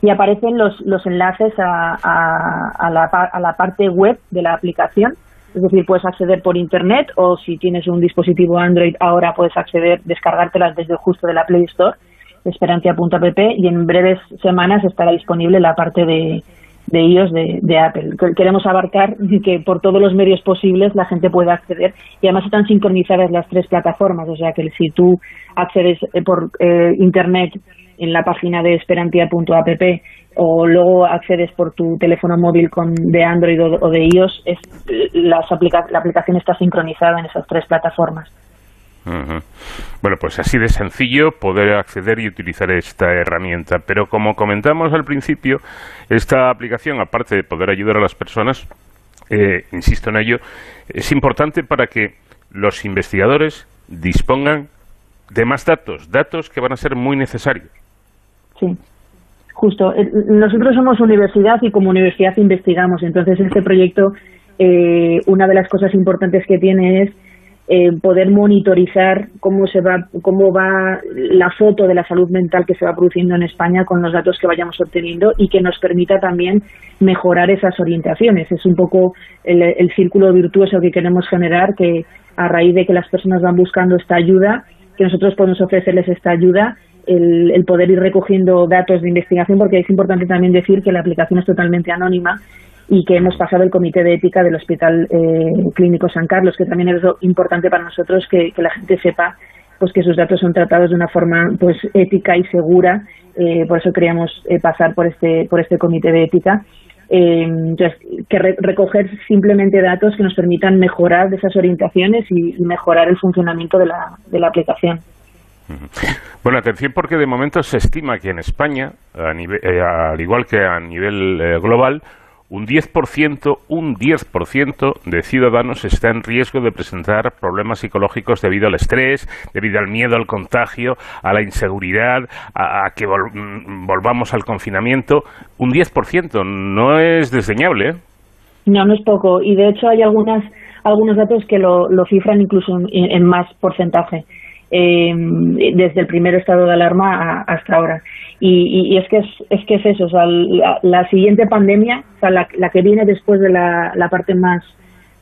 Y aparecen los, los enlaces a, a- a la, a la parte web de la aplicación. Es decir, puedes acceder por internet o si tienes un dispositivo Android ahora puedes acceder, descargártelas desde justo de la Play Store esperantia.app y en breves semanas estará disponible la parte de, de iOS de, Apple. Que- Queremos abarcar que por todos los medios posibles la gente pueda acceder y además están sincronizadas las tres plataformas, o sea que si tú accedes eh, por eh, internet en la página de esperantia.app o luego accedes por tu teléfono móvil con de Android o, o de iOS, es, las aplica- la aplicación está sincronizada en esas tres plataformas. Bueno, pues así de sencillo poder acceder y utilizar esta herramienta. Pero como comentamos al principio, esta aplicación, aparte de poder ayudar a las personas, eh, insisto en ello, es importante para que los investigadores dispongan de más datos, datos que van a ser muy necesarios. Sí, justo. Eh, Nosotros somos universidad y como universidad investigamos. Entonces, este proyecto, eh, una de las cosas importantes que tiene es eh, poder monitorizar cómo se va, cómo va la foto de la salud mental que se va produciendo en España con los datos que vayamos obteniendo y que nos permita también mejorar esas orientaciones. Es un poco el, el círculo virtuoso que queremos generar, que a raíz de que las personas van buscando esta ayuda, que nosotros podemos ofrecerles esta ayuda, el, el poder ir recogiendo datos de investigación, porque es importante también decir que la aplicación es totalmente anónima y que hemos pasado el comité de ética del Hospital eh, Clínico San Carlos, que también es importante para nosotros que, la gente sepa pues que sus datos son tratados de una forma pues ética y segura, eh, por eso queríamos eh, pasar por este por este comité de ética. Eh, entonces, que re- recoger simplemente datos que nos permitan mejorar esas orientaciones y, y mejorar el funcionamiento de la, de la aplicación. Bueno, atención porque de momento se estima que en España, a nive- eh, al igual que a nivel eh, global, un 10%, un 10% de ciudadanos está en riesgo de presentar problemas psicológicos debido al estrés, debido al miedo al contagio, a la inseguridad, a, que mm, volvamos al confinamiento. Un 10% no es desdeñable, ¿eh? No, no es poco. Y de hecho hay algunas, algunos datos que lo, lo cifran incluso en, en más porcentaje, eh, desde el primer estado de alarma a- hasta ahora. Y, y- es que es, es que es eso, o sea, la, la siguiente pandemia, o sea, la, la que viene después de la, la parte más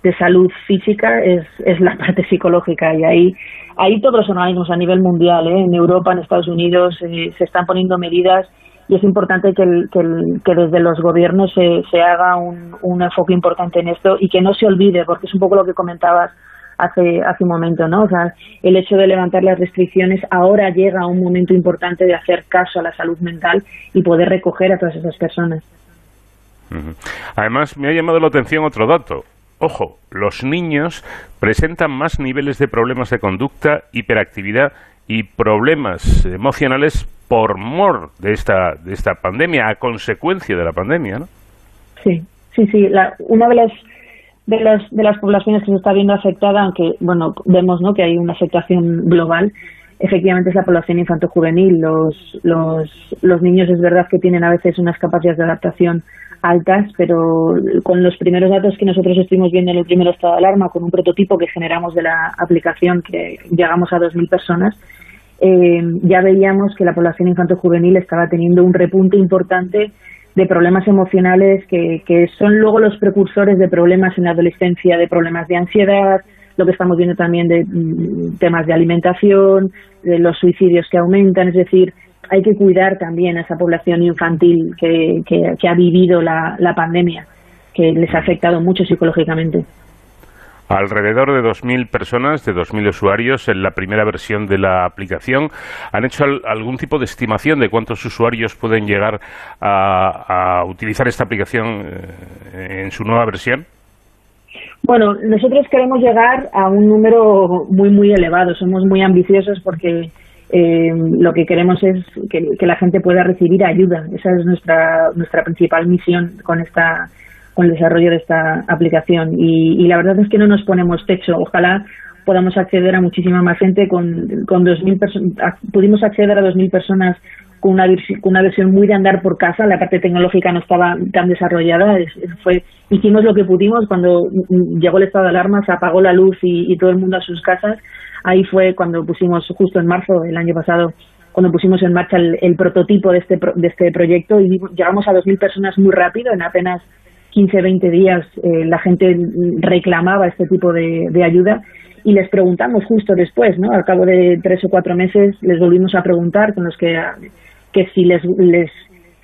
de salud física es, es la parte psicológica y ahí ahí todos los organismos a nivel mundial, ¿eh? en Europa, en Estados Unidos, eh, se están poniendo medidas y es importante que, el- que, el- que desde los gobiernos se, se haga un, un enfoque importante en esto y que no se olvide, porque es un poco lo que comentabas hace, hace un momento, ¿no? O sea, el hecho de levantar las restricciones ahora llega a un momento importante de hacer caso a la salud mental y poder recoger a todas esas personas. Además, me ha llamado la atención otro dato. Ojo, los niños presentan más niveles de problemas de conducta, hiperactividad y problemas emocionales por mor de esta, de esta pandemia, a consecuencia de la pandemia, ¿no? Sí, sí, sí. La, una de las de las de las poblaciones que se está viendo afectada, aunque bueno vemos no que hay una afectación global, efectivamente es la población infanto-juvenil. Los, los los niños es verdad que tienen a veces unas capacidades de adaptación altas, pero con los primeros datos que nosotros estuvimos viendo en el primer estado de alarma, con un prototipo que generamos de la aplicación que llegamos a 2.000 personas, eh, ya veíamos que la población infanto-juvenil estaba teniendo un repunte importante de problemas emocionales que, que son luego los precursores de problemas en la adolescencia, de problemas de ansiedad, lo que estamos viendo también de mm, temas de alimentación, de los suicidios que aumentan, es decir, hay que cuidar también a esa población infantil que, que, que ha vivido la, la pandemia, que les ha afectado mucho psicológicamente. Alrededor de 2.000 personas, de 2.000 usuarios en la primera versión de la aplicación. ¿Han hecho al- algún tipo de estimación de cuántos usuarios pueden llegar a, a utilizar esta aplicación eh, en su nueva versión? Bueno, nosotros queremos llegar a un número muy, muy elevado. Somos muy ambiciosos porque eh, lo que queremos es que, que la gente pueda recibir ayuda. Esa es nuestra, nuestra principal misión con esta con el desarrollo de esta aplicación. Y, y la verdad es que no nos ponemos techo. Ojalá podamos acceder a muchísima más gente con, con 2.000 personas. Pudimos acceder a 2.000 personas con una, con una versión muy de andar por casa, la parte tecnológica no estaba tan desarrollada, es- es- fue, hicimos lo que pudimos cuando mm, llegó el estado de alarma, se apagó la luz y, todo el mundo a sus casas, ahí fue cuando pusimos, justo en marzo del año pasado, cuando pusimos en marcha el, el prototipo de este, de este proyecto y llegamos a 2.000 personas muy rápido, en apenas 15, 20 días eh, la gente reclamaba este tipo de, de ayuda y les preguntamos justo después, ¿no? Al cabo de tres o cuatro meses les volvimos a preguntar con los que, que si les, les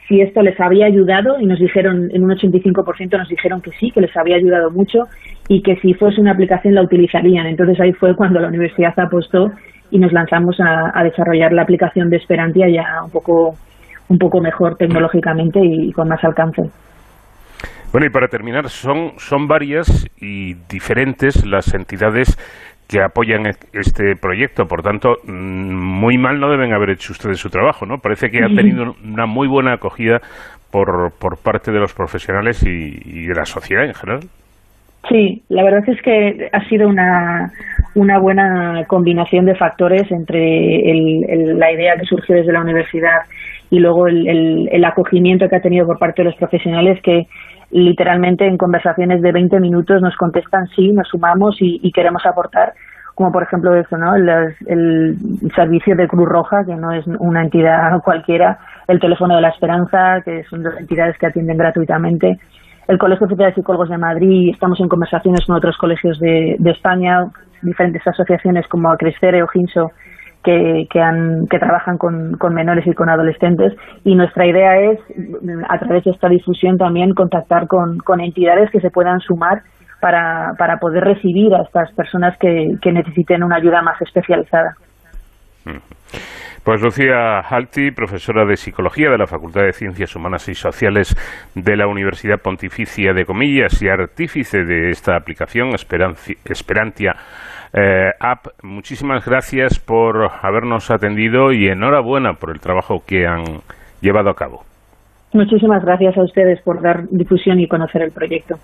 si esto les había ayudado y nos dijeron en un 85% nos dijeron que sí, que les había ayudado mucho y que si fuese una aplicación la utilizarían. Entonces ahí fue cuando la universidad apostó y nos lanzamos a, a desarrollar la aplicación de Esperantia ya un poco un poco mejor tecnológicamente y con más alcance. Bueno, y para terminar, son, son varias y diferentes las entidades que apoyan e- este proyecto. Por tanto, mm, muy mal no deben haber hecho ustedes su trabajo, ¿no? Parece que ha tenido una muy buena acogida por, por parte de los profesionales y, y de la sociedad en general. Sí, la verdad es que ha sido una, una buena combinación de factores entre el- el- la idea que surgió desde la universidad y luego el, el- el acogimiento que ha tenido por parte de los profesionales que literalmente en conversaciones de 20 minutos nos contestan sí, nos sumamos y, y queremos aportar como por ejemplo eso, ¿no? El servicio de Cruz Roja, que no es una entidad cualquiera, el teléfono de la Esperanza, que son dos entidades que atienden gratuitamente, el Colegio Oficial de Psicólogos de Madrid, estamos en conversaciones con otros colegios de, de España, diferentes asociaciones como Crescere o Ginso, que, que, han, que trabajan con, menores y con adolescentes y nuestra idea es mm, a través de esta difusión también contactar con, con entidades que se puedan sumar para, para poder recibir a estas personas que, que necesiten una ayuda más especializada. Pues Lucía Alti, profesora de Psicología de la Facultad de Ciencias Humanas y Sociales de la Universidad Pontificia de Comillas y artífice de esta aplicación Esperantia eh, App, muchísimas gracias por habernos atendido y enhorabuena por el trabajo que han llevado a cabo. Muchísimas gracias a ustedes por dar difusión y conocer el proyecto.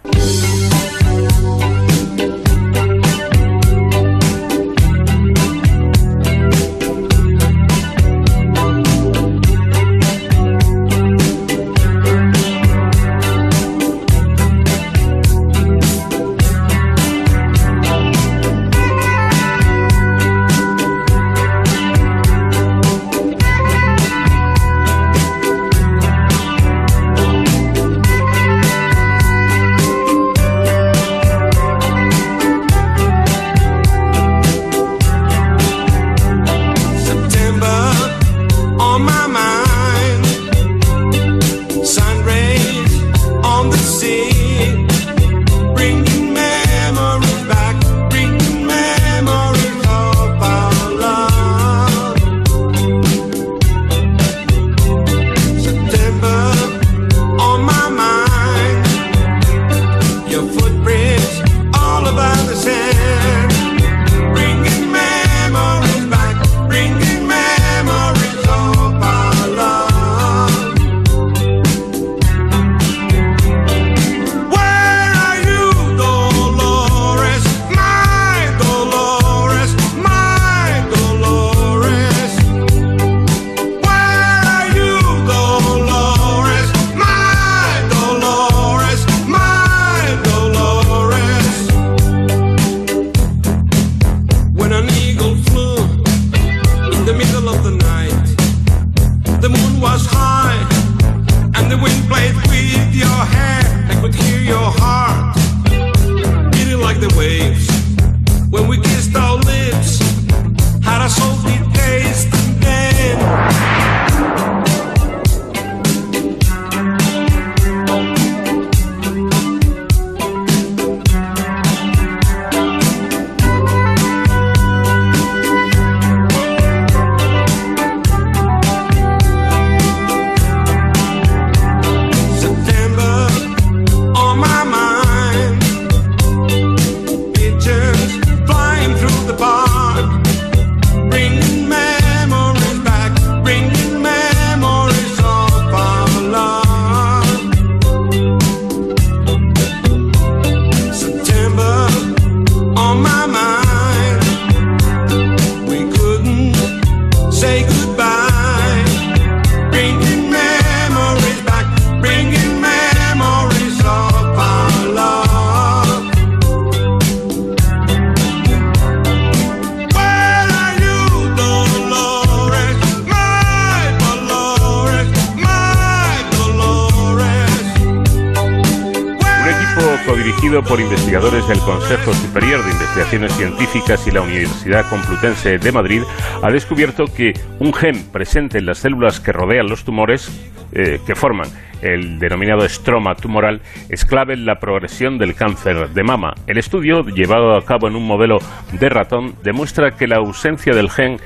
Equipo codirigido por investigadores del Consejo Superior de Investigaciones Científicas y la Universidad Complutense de Madrid ha descubierto que un gen presente en las células que rodean los tumores, eh, que forman el denominado estroma tumoral, es clave en la progresión del cáncer de mama. El estudio, llevado a cabo en un modelo de ratón, demuestra que la ausencia del gen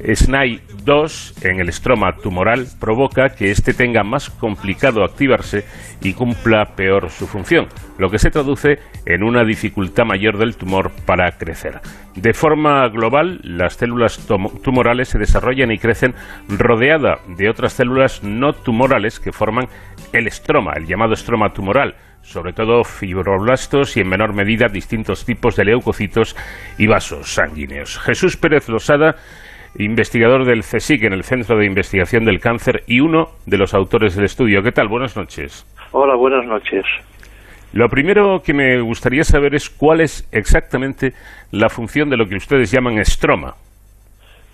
SNAI2 en el estroma tumoral provoca que éste tenga más complicado activarse y cumpla peor su función, lo que se traduce en una dificultad mayor del tumor para crecer. De forma global, las células tumorales se desarrollan y crecen rodeada de otras células no tumorales que forman el estroma, el llamado estroma tumoral, sobre todo fibroblastos y en menor medida distintos tipos de leucocitos y vasos sanguíneos. Jesús Pérez Losada investigador del CSIC en el Centro de Investigación del Cáncer y uno de los autores del estudio. ¿Qué tal? Buenas noches. Hola, buenas noches. Lo primero que me gustaría saber es cuál es exactamente la función de lo que ustedes llaman estroma.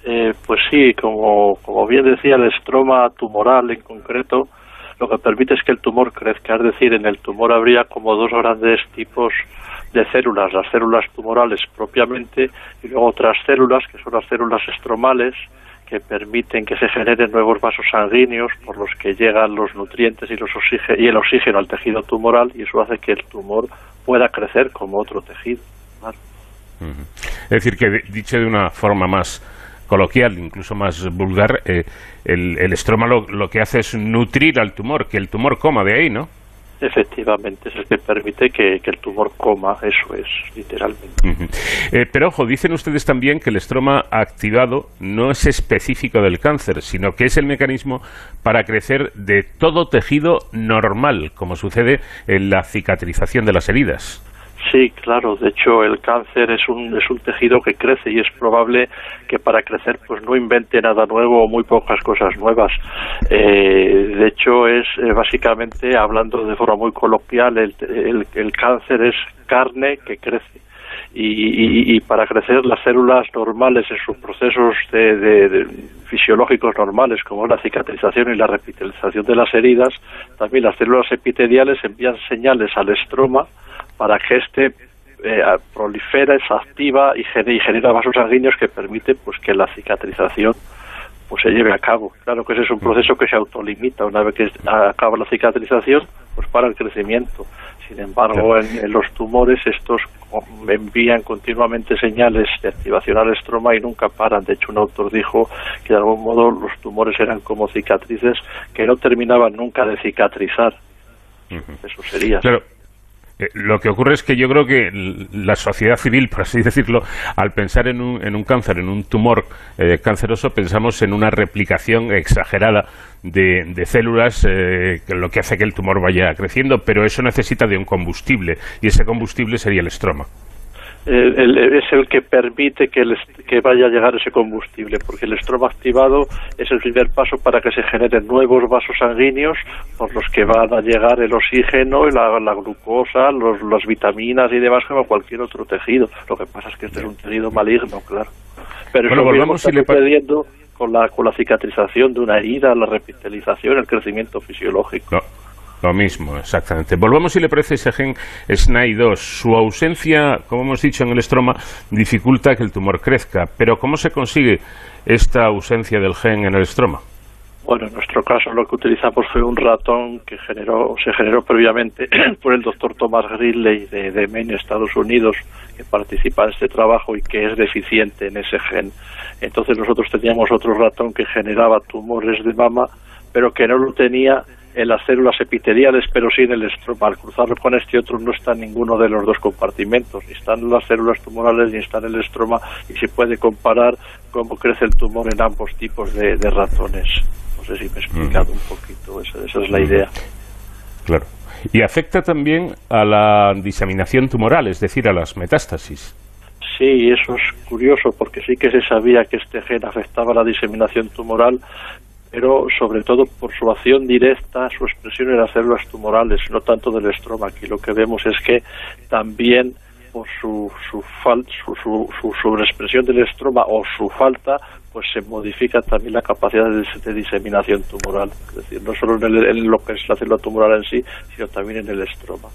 Eh, pues sí, como, como bien decía, el estroma tumoral en concreto lo que permite es que el tumor crezca, es decir, en el tumor habría como dos grandes tipos de células, las células tumorales propiamente y luego otras células que son las células estromales que permiten que se generen nuevos vasos sanguíneos por los que llegan los nutrientes y, los oxígeno, y el oxígeno al tejido tumoral y eso hace que el tumor pueda crecer como otro tejido. ¿vale? Es decir, que dicho de una forma más coloquial, incluso más vulgar, eh, el, el estroma lo que hace es nutrir al tumor, que el tumor coma de ahí, ¿no? Efectivamente, es el que permite que, el tumor coma, eso es, literalmente. Eh, pero ojo, dicen ustedes también que el estroma activado no es específico del cáncer, sino que es el mecanismo para crecer de todo tejido normal, como sucede en la cicatrización de las heridas. Sí, claro. De hecho, el cáncer es un, es un tejido que crece y es probable que para crecer pues no invente nada nuevo o muy pocas cosas nuevas. Eh, de hecho, es eh, básicamente, hablando de forma muy coloquial, el, el, el cáncer es carne que crece. Y, y- y para crecer las células normales en sus procesos de, de- fisiológicos normales, como la cicatrización y la revitalización de las heridas, también las células epiteliales envían señales al estroma para que éste eh, prolifera, se activa y genera, y genera vasos sanguíneos que permite pues que la cicatrización pues se lleve a cabo. Claro que ese es un proceso que se autolimita. Una vez que acaba la cicatrización, pues para el crecimiento. Sin embargo, en, en los tumores estos envían continuamente señales de activación al estroma y nunca paran. De hecho, un autor dijo que de algún modo los tumores eran como cicatrices que no terminaban nunca de cicatrizar. Eso sería. Claro. Eh, Lo que ocurre es que yo creo que la sociedad civil, por así decirlo, al pensar en un, en un cáncer, en un tumor eh, canceroso, pensamos en una replicación exagerada de, de células, eh, que lo que hace que el tumor vaya creciendo, pero eso necesita de un combustible, y ese combustible sería el estroma. El- el- es el que permite que, que vaya a llegar ese combustible, porque el estroma activado es el primer paso para que se generen nuevos vasos sanguíneos por los que van a llegar el oxígeno, y la, la glucosa, los, las vitaminas y demás como cualquier otro tejido. Lo que pasa es que este es un tejido maligno, claro. Pero Bueno, eso mismo volvamos, si le sucediendo con la, con la cicatrización de una herida, la repitalización, el crecimiento fisiológico. Lo mismo, exactamente. Volvamos, si le parece, ese gen SNAI2. Su ausencia, como hemos dicho en el estroma, dificulta que el tumor crezca. Pero ¿cómo se consigue esta ausencia del gen en el estroma? Bueno, en nuestro caso lo que utilizamos fue un ratón que generó, se generó previamente por el doctor Thomas Gridley de, de Maine, Estados Unidos, que participa en este trabajo y que es deficiente en ese gen. Entonces nosotros teníamos otro ratón que generaba tumores de mama, pero que no lo tenía en las células epiteliales, pero sí en el estroma. Al cruzarlo con este otro no está en ninguno de los dos compartimentos, ni están las células tumorales ni está en el estroma, y se puede comparar cómo crece el tumor en ambos tipos de, de ratones. No sé si me he explicado un poquito, esa, esa es la idea. Claro. Y afecta también a la diseminación tumoral, es decir, a las metástasis. Sí, eso es curioso porque sí que se sabía que este gen afectaba la diseminación tumoral, pero sobre todo por su acción directa, su expresión en las células tumorales, no tanto del estroma. Aquí lo que vemos es que también por su, su, fal, su, su, su sobreexpresión del estroma o su falta, pues se modifica también la capacidad de, de diseminación tumoral. Es decir, no solo en, el, en, lo que es la célula tumoral en sí, sino también en el estroma.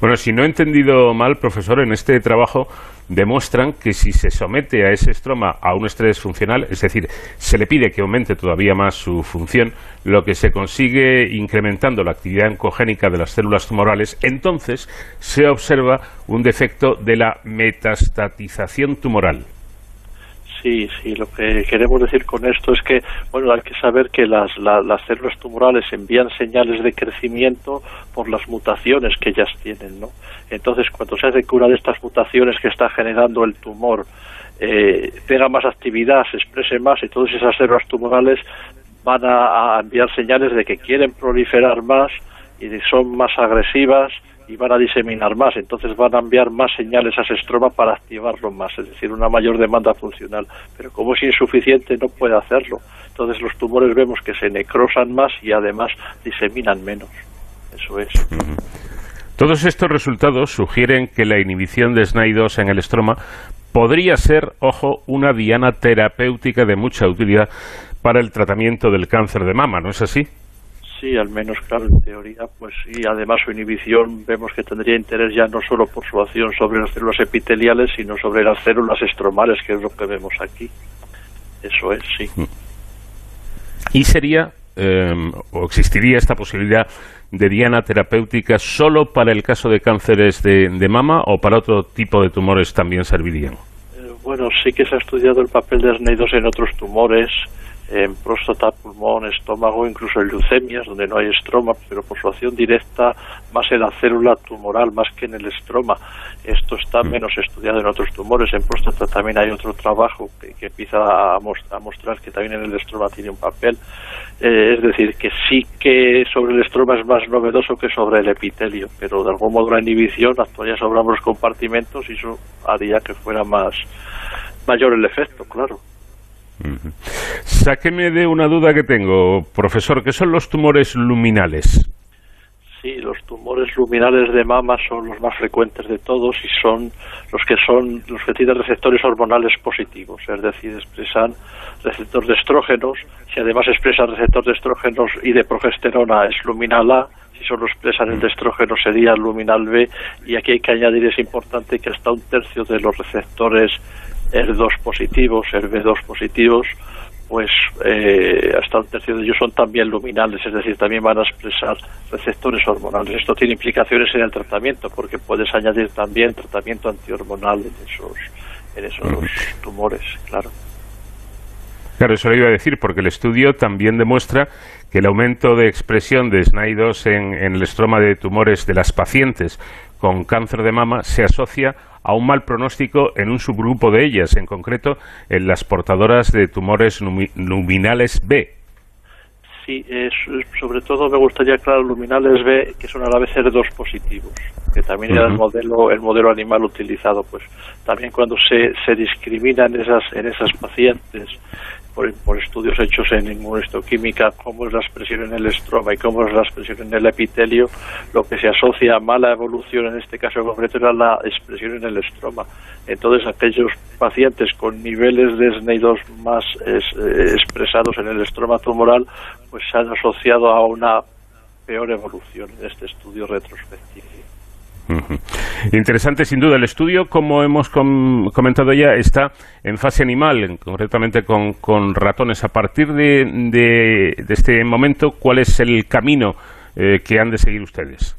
Bueno, si no he entendido mal, profesor, en este trabajo demuestran que si se somete a ese estroma a un estrés funcional, es decir, se le pide que aumente todavía más su función, lo que se consigue incrementando la actividad oncogénica de las células tumorales, entonces se observa un defecto de la metastatización tumoral. Sí, sí, lo que queremos decir con esto es que, bueno, hay que saber que las, la, las células tumorales envían señales de crecimiento por las mutaciones que ellas tienen, ¿no? Entonces, cuando se hace cura de estas mutaciones que está generando el tumor, eh, tenga más actividad, se exprese más y todas esas células tumorales van a, enviar señales de que quieren proliferar más y son más agresivas y van a diseminar más, entonces van a enviar más señales a ese estroma para activarlo más, es decir, una mayor demanda funcional. Pero como es insuficiente, no puede hacerlo. Entonces los tumores vemos que se necrosan más y además diseminan menos. Eso es. Todos estos resultados sugieren que la inhibición de SNAI2 en el estroma podría ser, ojo, una diana terapéutica de mucha utilidad para el tratamiento del cáncer de mama, ¿no es así? Sí, al menos, claro, en teoría, pues sí. Además, su inhibición vemos que tendría interés ya no solo por su acción sobre las células epiteliales, sino sobre las células estromales, que es lo que vemos aquí. Eso es, sí. ¿Y sería eh, o existiría esta posibilidad de diana terapéutica solo para el caso de cánceres de, de mama o para otro tipo de tumores también servirían? Eh, bueno, sí que se ha estudiado el papel de SNAI2 en otros tumores, en próstata, pulmón, estómago, incluso en leucemias, donde no hay estroma, pero por su acción directa más en la célula tumoral, más que en el estroma. Esto está menos estudiado en otros tumores. En próstata también hay otro trabajo que, que empieza a, most a, mostrar que también en el estroma tiene un papel. Eh, es decir, que sí que sobre el estroma es más novedoso que sobre el epitelio, pero de algún modo la inhibición actuaría sobre ambos compartimentos y eso haría que fuera más mayor el efecto, claro. Sáqueme de una duda que tengo, profesor, ¿qué son los tumores luminales? Sí, los tumores luminales de mama son los más frecuentes de todos y son los que son los que tienen receptores hormonales positivos, es decir, expresan receptor de estrógenos, si además expresan receptor de estrógenos y de progesterona es luminal A, si solo expresan el de estrógeno sería luminal B y aquí hay que añadir, es importante que hasta un tercio de los receptores ER2 positivos, ERB2 positivos, pues eh, hasta un tercio de ellos son también luminales, es decir, también van a expresar receptores hormonales. Esto tiene implicaciones en el tratamiento, porque puedes añadir también tratamiento antihormonal en esos, en esos tumores, claro. Claro, eso lo iba a decir, porque el estudio también demuestra que el aumento de expresión de SNAI2 en, en el estroma de tumores de las pacientes con cáncer de mama se asocia a un mal pronóstico en un subgrupo de ellas, en concreto en las portadoras de tumores luminales B. Sí, sobre todo me gustaría aclarar luminales B, que son a la vez R2 positivos, que también uh -huh. era el modelo, el modelo animal utilizado. Pues también cuando se, se discriminan esas, en esas pacientes por, por estudios hechos en inmunohistoquímica, cómo es la expresión en el estroma y cómo es la expresión en el epitelio, lo que se asocia a mala evolución en este caso concreto era la expresión en el estroma. Entonces, aquellos pacientes con niveles de SNEI2 más eh, expresados en el estroma tumoral, pues se han asociado a una peor evolución en este estudio retrospectivo. Interesante sin duda el estudio, como hemos comentado ya, está en fase animal, concretamente con, ratones. A partir de, este momento, ¿cuál es el camino eh, que han de seguir ustedes?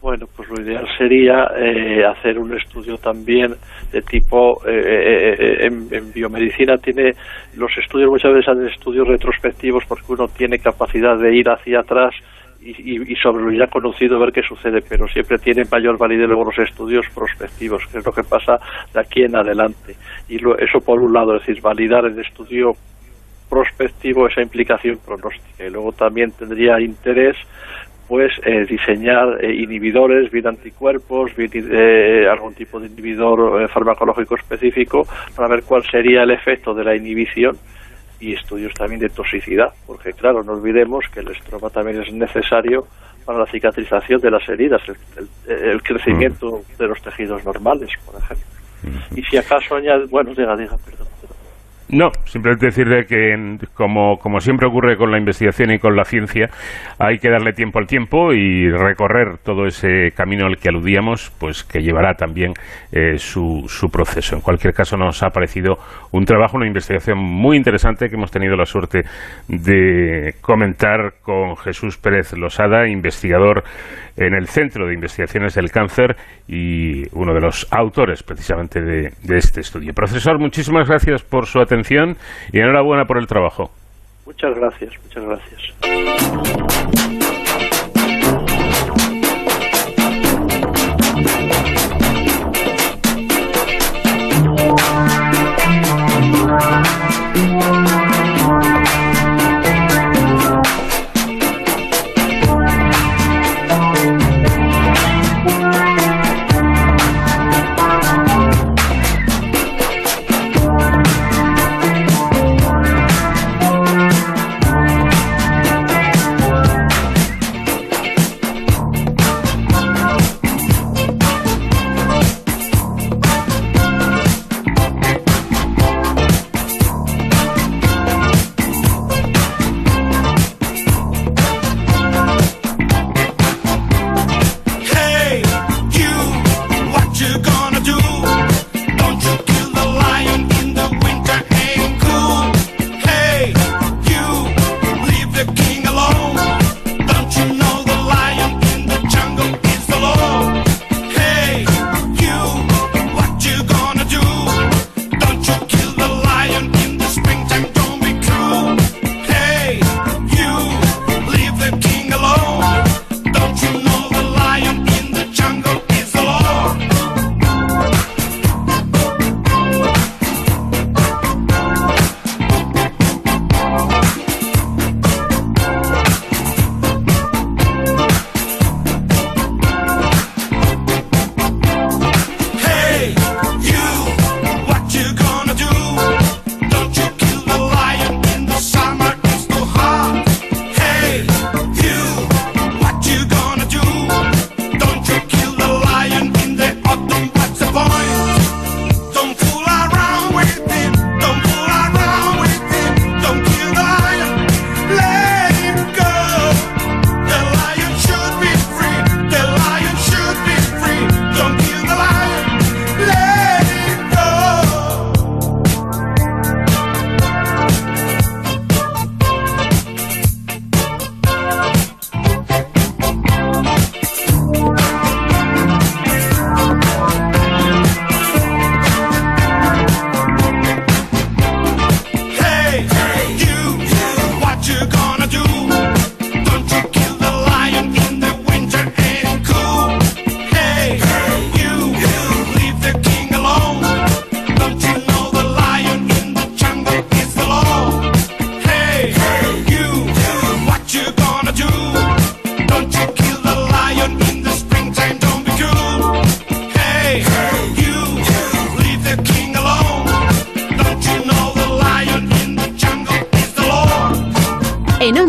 Bueno, pues lo ideal sería eh, hacer un estudio también de tipo eh, en, en, biomedicina tiene los estudios muchas veces hacen estudios retrospectivos porque uno tiene capacidad de ir hacia atrás y, sobre lo ya conocido ver qué sucede, pero siempre tiene mayor validez luego los estudios prospectivos, que es lo que pasa de aquí en adelante. Y eso por un lado, es decir, validar el estudio prospectivo esa implicación pronóstica. Y luego también tendría interés pues eh, diseñar eh, inhibidores, bien anticuerpos, eh, algún tipo de inhibidor farmacológico específico para ver cuál sería el efecto de la inhibición y estudios también de toxicidad, porque claro, no olvidemos que el estroma también es necesario para la cicatrización de las heridas, el, crecimiento mm. de los tejidos normales, por ejemplo. Y si acaso añade, bueno, diga, diga, perdón. No, simplemente decirle que, como, como siempre ocurre con la investigación y con la ciencia, hay que darle tiempo al tiempo y recorrer todo ese camino al que aludíamos, pues que llevará también eh, su, su proceso. En cualquier caso, nos ha parecido un trabajo, una investigación muy interesante que hemos tenido la suerte de comentar con Jesús Pérez Losada, investigador en el Centro de Investigaciones del Cáncer y uno de los autores precisamente de, este estudio. Profesor, muchísimas gracias por su atención y enhorabuena por el trabajo. Muchas gracias, muchas gracias.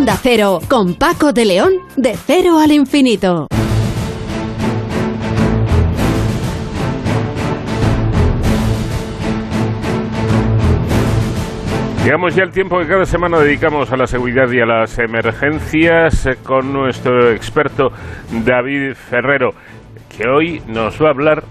Onda Cero, con Paco de León, de cero al infinito. Llegamos ya al tiempo que cada semana dedicamos a la seguridad y a las emergencias eh, con nuestro experto David Ferrero, que hoy nos va a hablar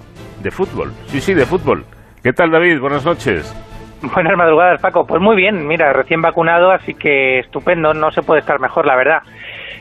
de fútbol. Sí, sí, de fútbol. ¿Qué tal, David? Buenas noches. Buenas madrugadas, Paco. Pues muy bien, mira, recién vacunado, así que estupendo, no se puede estar mejor, la verdad.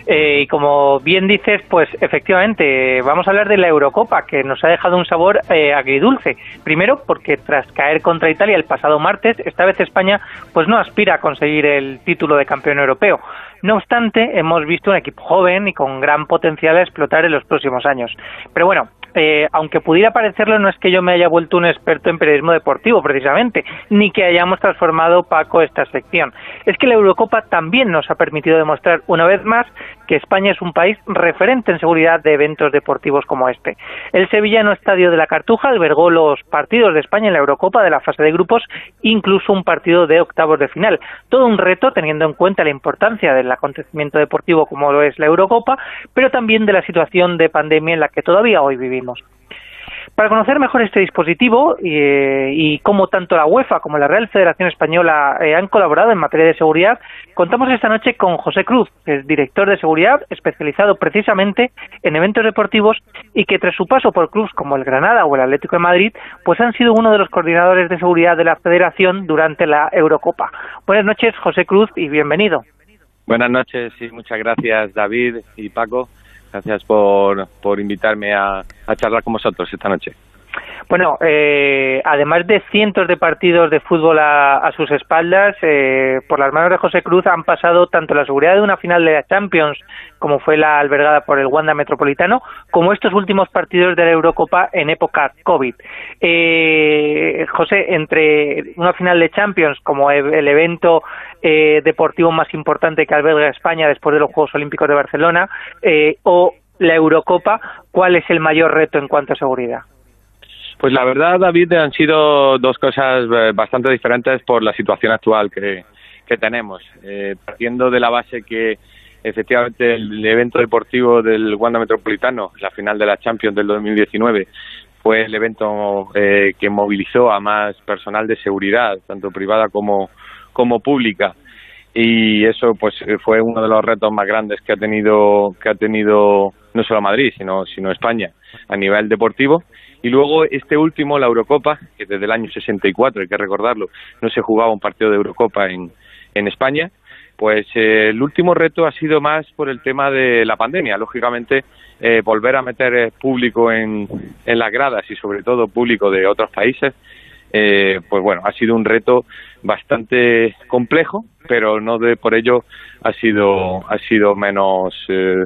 Eh, y como bien dices, pues efectivamente, vamos a hablar de la Eurocopa, que nos ha dejado un sabor eh, agridulce. Primero, porque tras caer contra Italia el pasado martes, esta vez España pues no aspira a conseguir el título de campeón europeo. No obstante, hemos visto un equipo joven y con gran potencial a explotar en los próximos años. Pero bueno, eh, aunque pudiera parecerlo, no es que yo me haya vuelto un experto en periodismo deportivo, precisamente, ni que hayamos transformado, Paco, esta sección. Es que la Eurocopa también nos ha permitido demostrar una vez más que España es un país referente en seguridad de eventos deportivos como este. El Sevillano Estadio de la Cartuja albergó los partidos de España en la Eurocopa de la fase de grupos, incluso un partido de octavos de final. Todo un reto teniendo en cuenta la importancia del acontecimiento deportivo como lo es la Eurocopa, pero también de la situación de pandemia en la que todavía hoy vivimos. Para conocer mejor este dispositivo eh, y cómo tanto la UEFA como la Real Federación Española eh, han colaborado en materia de seguridad, contamos esta noche con José Cruz, que es director de seguridad especializado precisamente en eventos deportivos y que tras su paso por clubes como el Granada o el Atlético de Madrid, pues han sido uno de los coordinadores de seguridad de la Federación durante la Eurocopa. Buenas noches, José Cruz, y bienvenido. Buenas noches y muchas gracias, David y Paco. Gracias por, por invitarme a, a charlar con vosotros esta noche. Bueno, eh, además de cientos de partidos de fútbol a, sus espaldas, eh, por las manos de José Cruz han pasado tanto la seguridad de una final de la Champions, como fue la albergada por el Wanda Metropolitano, como estos últimos partidos de la Eurocopa en época COVID. Eh, José, entre una final de Champions, como el evento eh, deportivo más importante que alberga España después de los Juegos Olímpicos de Barcelona, eh, o la Eurocopa, ¿cuál es el mayor reto en cuanto a seguridad? Pues la verdad, David, han sido dos cosas eh, bastante diferentes por la situación actual que, que tenemos. Eh, partiendo de la base que efectivamente el evento deportivo del Wanda Metropolitano, la final de la Champions del 2019, fue el evento eh, que movilizó a más personal de seguridad, tanto privada como, como pública. Y eso pues fue uno de los retos más grandes que ha tenido que ha tenido no solo Madrid, sino sino España a nivel deportivo. Y luego este último, la Eurocopa, que desde el año 64, hay que recordarlo, no se jugaba un partido de Eurocopa en, en España, pues eh, el último reto ha sido más por el tema de la pandemia. Lógicamente, eh, volver a meter eh, público en, en las gradas y sobre todo público de otros países, eh, pues bueno, ha sido un reto bastante complejo, pero no de por ello ha sido ha sido menos eh,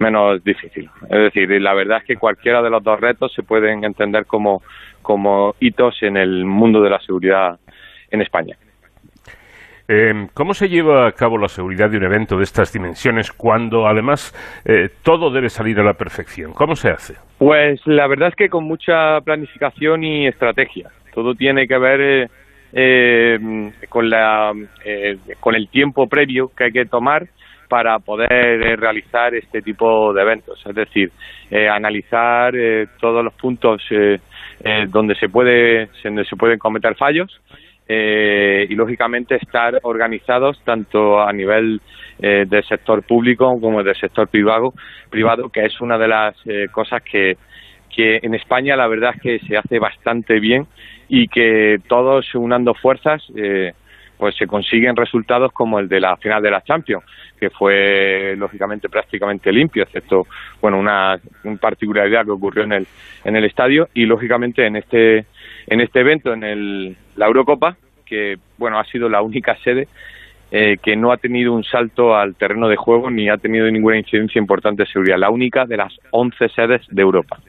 menos difícil. Es decir, la verdad es que cualquiera de los dos retos se pueden entender como como hitos en el mundo de la seguridad en España. Eh, ¿Cómo se lleva a cabo la seguridad de un evento de estas dimensiones cuando además eh, todo debe salir a la perfección? ¿Cómo se hace? Pues la verdad es que con mucha planificación y estrategia. Todo tiene que ver eh, con, la, eh, con el tiempo previo que hay que tomar para poder eh, realizar este tipo de eventos. Es decir, eh, analizar eh, todos los puntos eh, eh, donde se puede donde se pueden cometer fallos y lógicamente estar organizados tanto a nivel del sector público como del sector privado, privado que es una de las cosas que, que en España la verdad es que se hace bastante bien y que todos unando fuerzas eh, pues se consiguen resultados como el de la final de la Champions que fue lógicamente prácticamente limpio excepto bueno una, una particularidad que ocurrió en el en el estadio y lógicamente en este en este evento en el la Eurocopa que bueno ha sido la única sede eh, que no ha tenido un salto al terreno de juego ni ha tenido ninguna incidencia importante de seguridad la única de las 11 sedes de Europa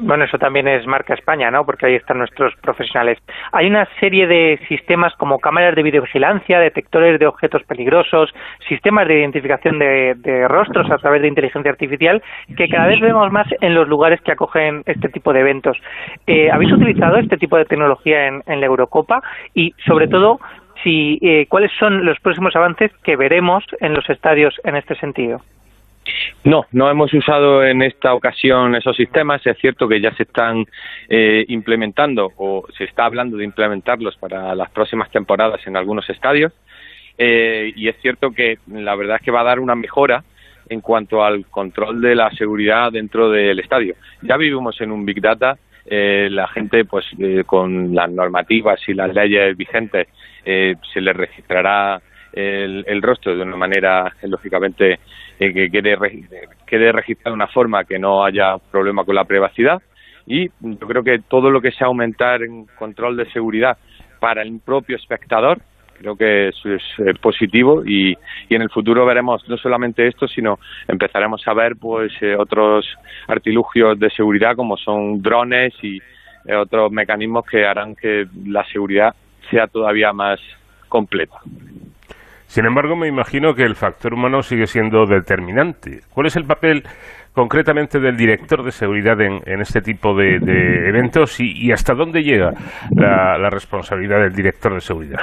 Bueno, eso también es marca España, ¿no? Porque ahí están nuestros profesionales. Hay una serie de sistemas como cámaras de videovigilancia, detectores de objetos peligrosos, sistemas de identificación de, de rostros a través de inteligencia artificial que cada vez vemos más en los lugares que acogen este tipo de eventos. Eh, ¿Habéis utilizado este tipo de tecnología en, en la Eurocopa? Y, sobre todo, si eh, cuáles son los próximos avances que veremos en los estadios en este sentido. No, no hemos usado en esta ocasión esos sistemas. Es cierto que ya se están eh, implementando o se está hablando de implementarlos para las próximas temporadas en algunos estadios. Eh, y es cierto que la verdad es que va a dar una mejora en cuanto al control de la seguridad dentro del estadio. Ya vivimos en un Big Data, eh, la gente pues eh, con las normativas y las leyes vigentes eh, se le registrará el, rostro de una manera, lógicamente, eh, que quede, quede registrado de una forma que no haya problema con la privacidad. Y yo creo que todo lo que sea aumentar en control de seguridad para el propio espectador, creo que eso es eh, positivo y, y, en el futuro veremos no solamente esto, sino empezaremos a ver pues eh, otros artilugios de seguridad como son drones y eh, otros mecanismos que harán que la seguridad sea todavía más completa. Sin embargo, me imagino que el factor humano sigue siendo determinante. ¿Cuál es el papel concretamente del director de seguridad en, en este tipo de, eventos y, hasta dónde llega la, la responsabilidad del director de seguridad?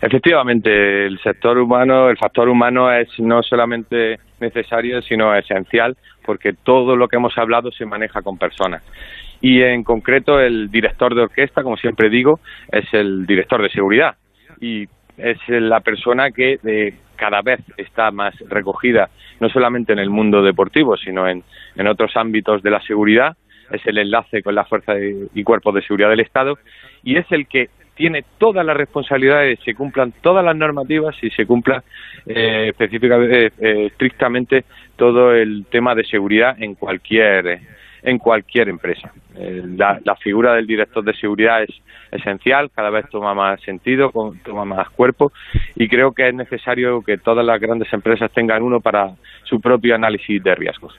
Efectivamente, el sector humano, el factor humano es no solamente necesario, sino esencial, porque todo lo que hemos hablado se maneja con personas. Y en concreto, el director de orquesta, como siempre digo, es el director de seguridad. Y es la persona que eh, cada vez está más recogida, no solamente en el mundo deportivo, sino en, en otros ámbitos de la seguridad. Es el enlace con la fuerza de, y cuerpos de seguridad del Estado y es el que tiene toda la responsabilidad de que se cumplan todas las normativas y se cumpla eh, específicamente, eh, estrictamente todo el tema de seguridad en cualquier en cualquier empresa. Eh, la, la, figura del director de seguridad es esencial, cada vez toma más sentido, toma más cuerpo y creo que es necesario que todas las grandes empresas tengan uno para su propio análisis de riesgos.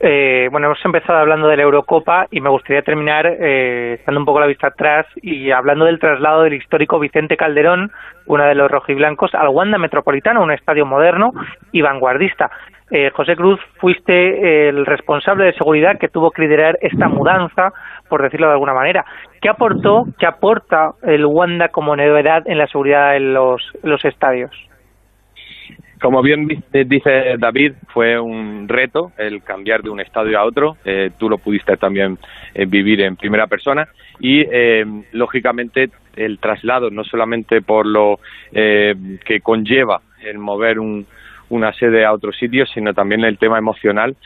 Eh, bueno, hemos empezado hablando de la Eurocopa y me gustaría terminar eh, dando un poco la vista atrás y hablando del traslado del histórico Vicente Calderón, uno de los rojiblancos, al Wanda Metropolitano, un estadio moderno y vanguardista. Eh, José Cruz, fuiste el responsable de seguridad que tuvo que liderar esta mudanza, por decirlo de alguna manera. ¿Qué aportó, qué aporta el Wanda como novedad en la seguridad en los, estadios? Como bien dice David, fue un reto el cambiar de un estadio a otro. Eh, tú lo pudiste también eh, vivir en primera persona y, eh, lógicamente, el traslado, no solamente por lo que conlleva el mover un, una sede a otro sitio, sino también el tema emocional.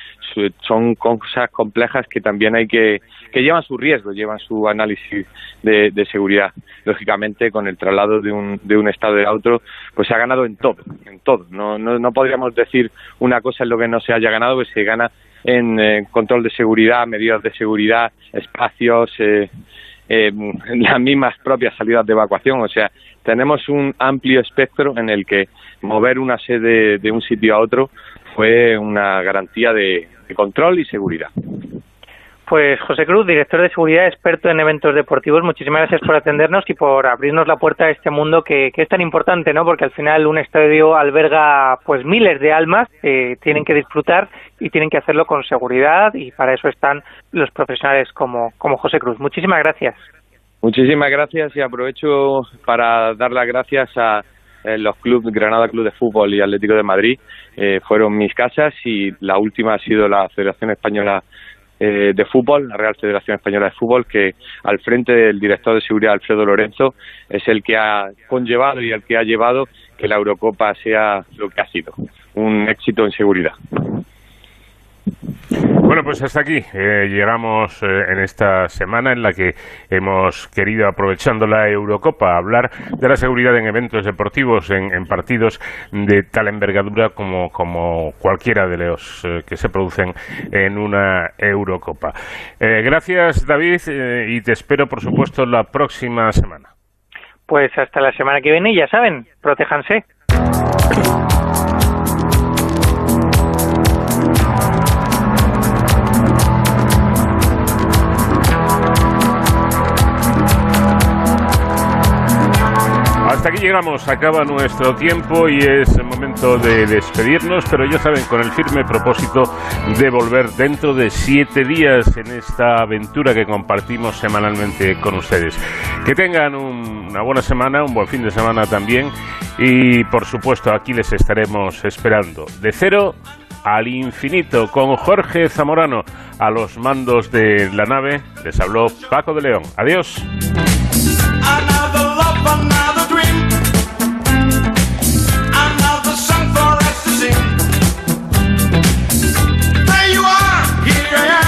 Son cosas complejas que también hay que, que llevan su riesgo, llevan su análisis de, seguridad. Lógicamente, con el traslado de un, de un estado a otro, pues se ha ganado en todo, en todo. No, no, no podríamos decir una cosa en lo que no se haya ganado, pues se gana en eh, control de seguridad, medidas de seguridad, espacios, eh, eh, las mismas propias salidas de evacuación. O sea, tenemos un amplio espectro en el que mover una sede de un sitio a otro fue una garantía de, de control y seguridad. Pues José Cruz, director de seguridad, experto en eventos deportivos, muchísimas gracias por atendernos y por abrirnos la puerta a este mundo que, es tan importante, ¿no? Porque al final un estadio alberga pues miles de almas que tienen que disfrutar y tienen que hacerlo con seguridad y para eso están los profesionales como, como José Cruz. Muchísimas gracias. Muchísimas gracias y aprovecho para dar las gracias a los clubes Granada Club de Fútbol y Atlético de Madrid eh, fueron mis casas y la última ha sido la Federación Española eh, de Fútbol, la Real Federación Española de Fútbol, que al frente del director de seguridad Alfredo Lorenzo es el que ha conllevado y el que ha llevado que la Eurocopa sea lo que ha sido, un éxito en seguridad. Bueno, pues hasta aquí eh, llegamos eh, en esta semana en la que hemos querido, aprovechando la Eurocopa, hablar de la seguridad en eventos deportivos, en, en partidos de tal envergadura como, como cualquiera de los eh, que se producen en una Eurocopa. gracias, David, y te espero, por supuesto, la próxima semana. Pues hasta la semana que viene, ya saben, protéjanse. Aquí llegamos, acaba nuestro tiempo y es el momento de despedirnos, pero ya saben, con el firme propósito de volver dentro de siete días en esta aventura que compartimos semanalmente con ustedes. Que tengan un- una buena semana, un buen fin de semana también y por supuesto aquí les estaremos esperando. De cero al infinito con Jorge Zamorano a los mandos de la nave. Les habló Paco de León. Adiós. Yeah.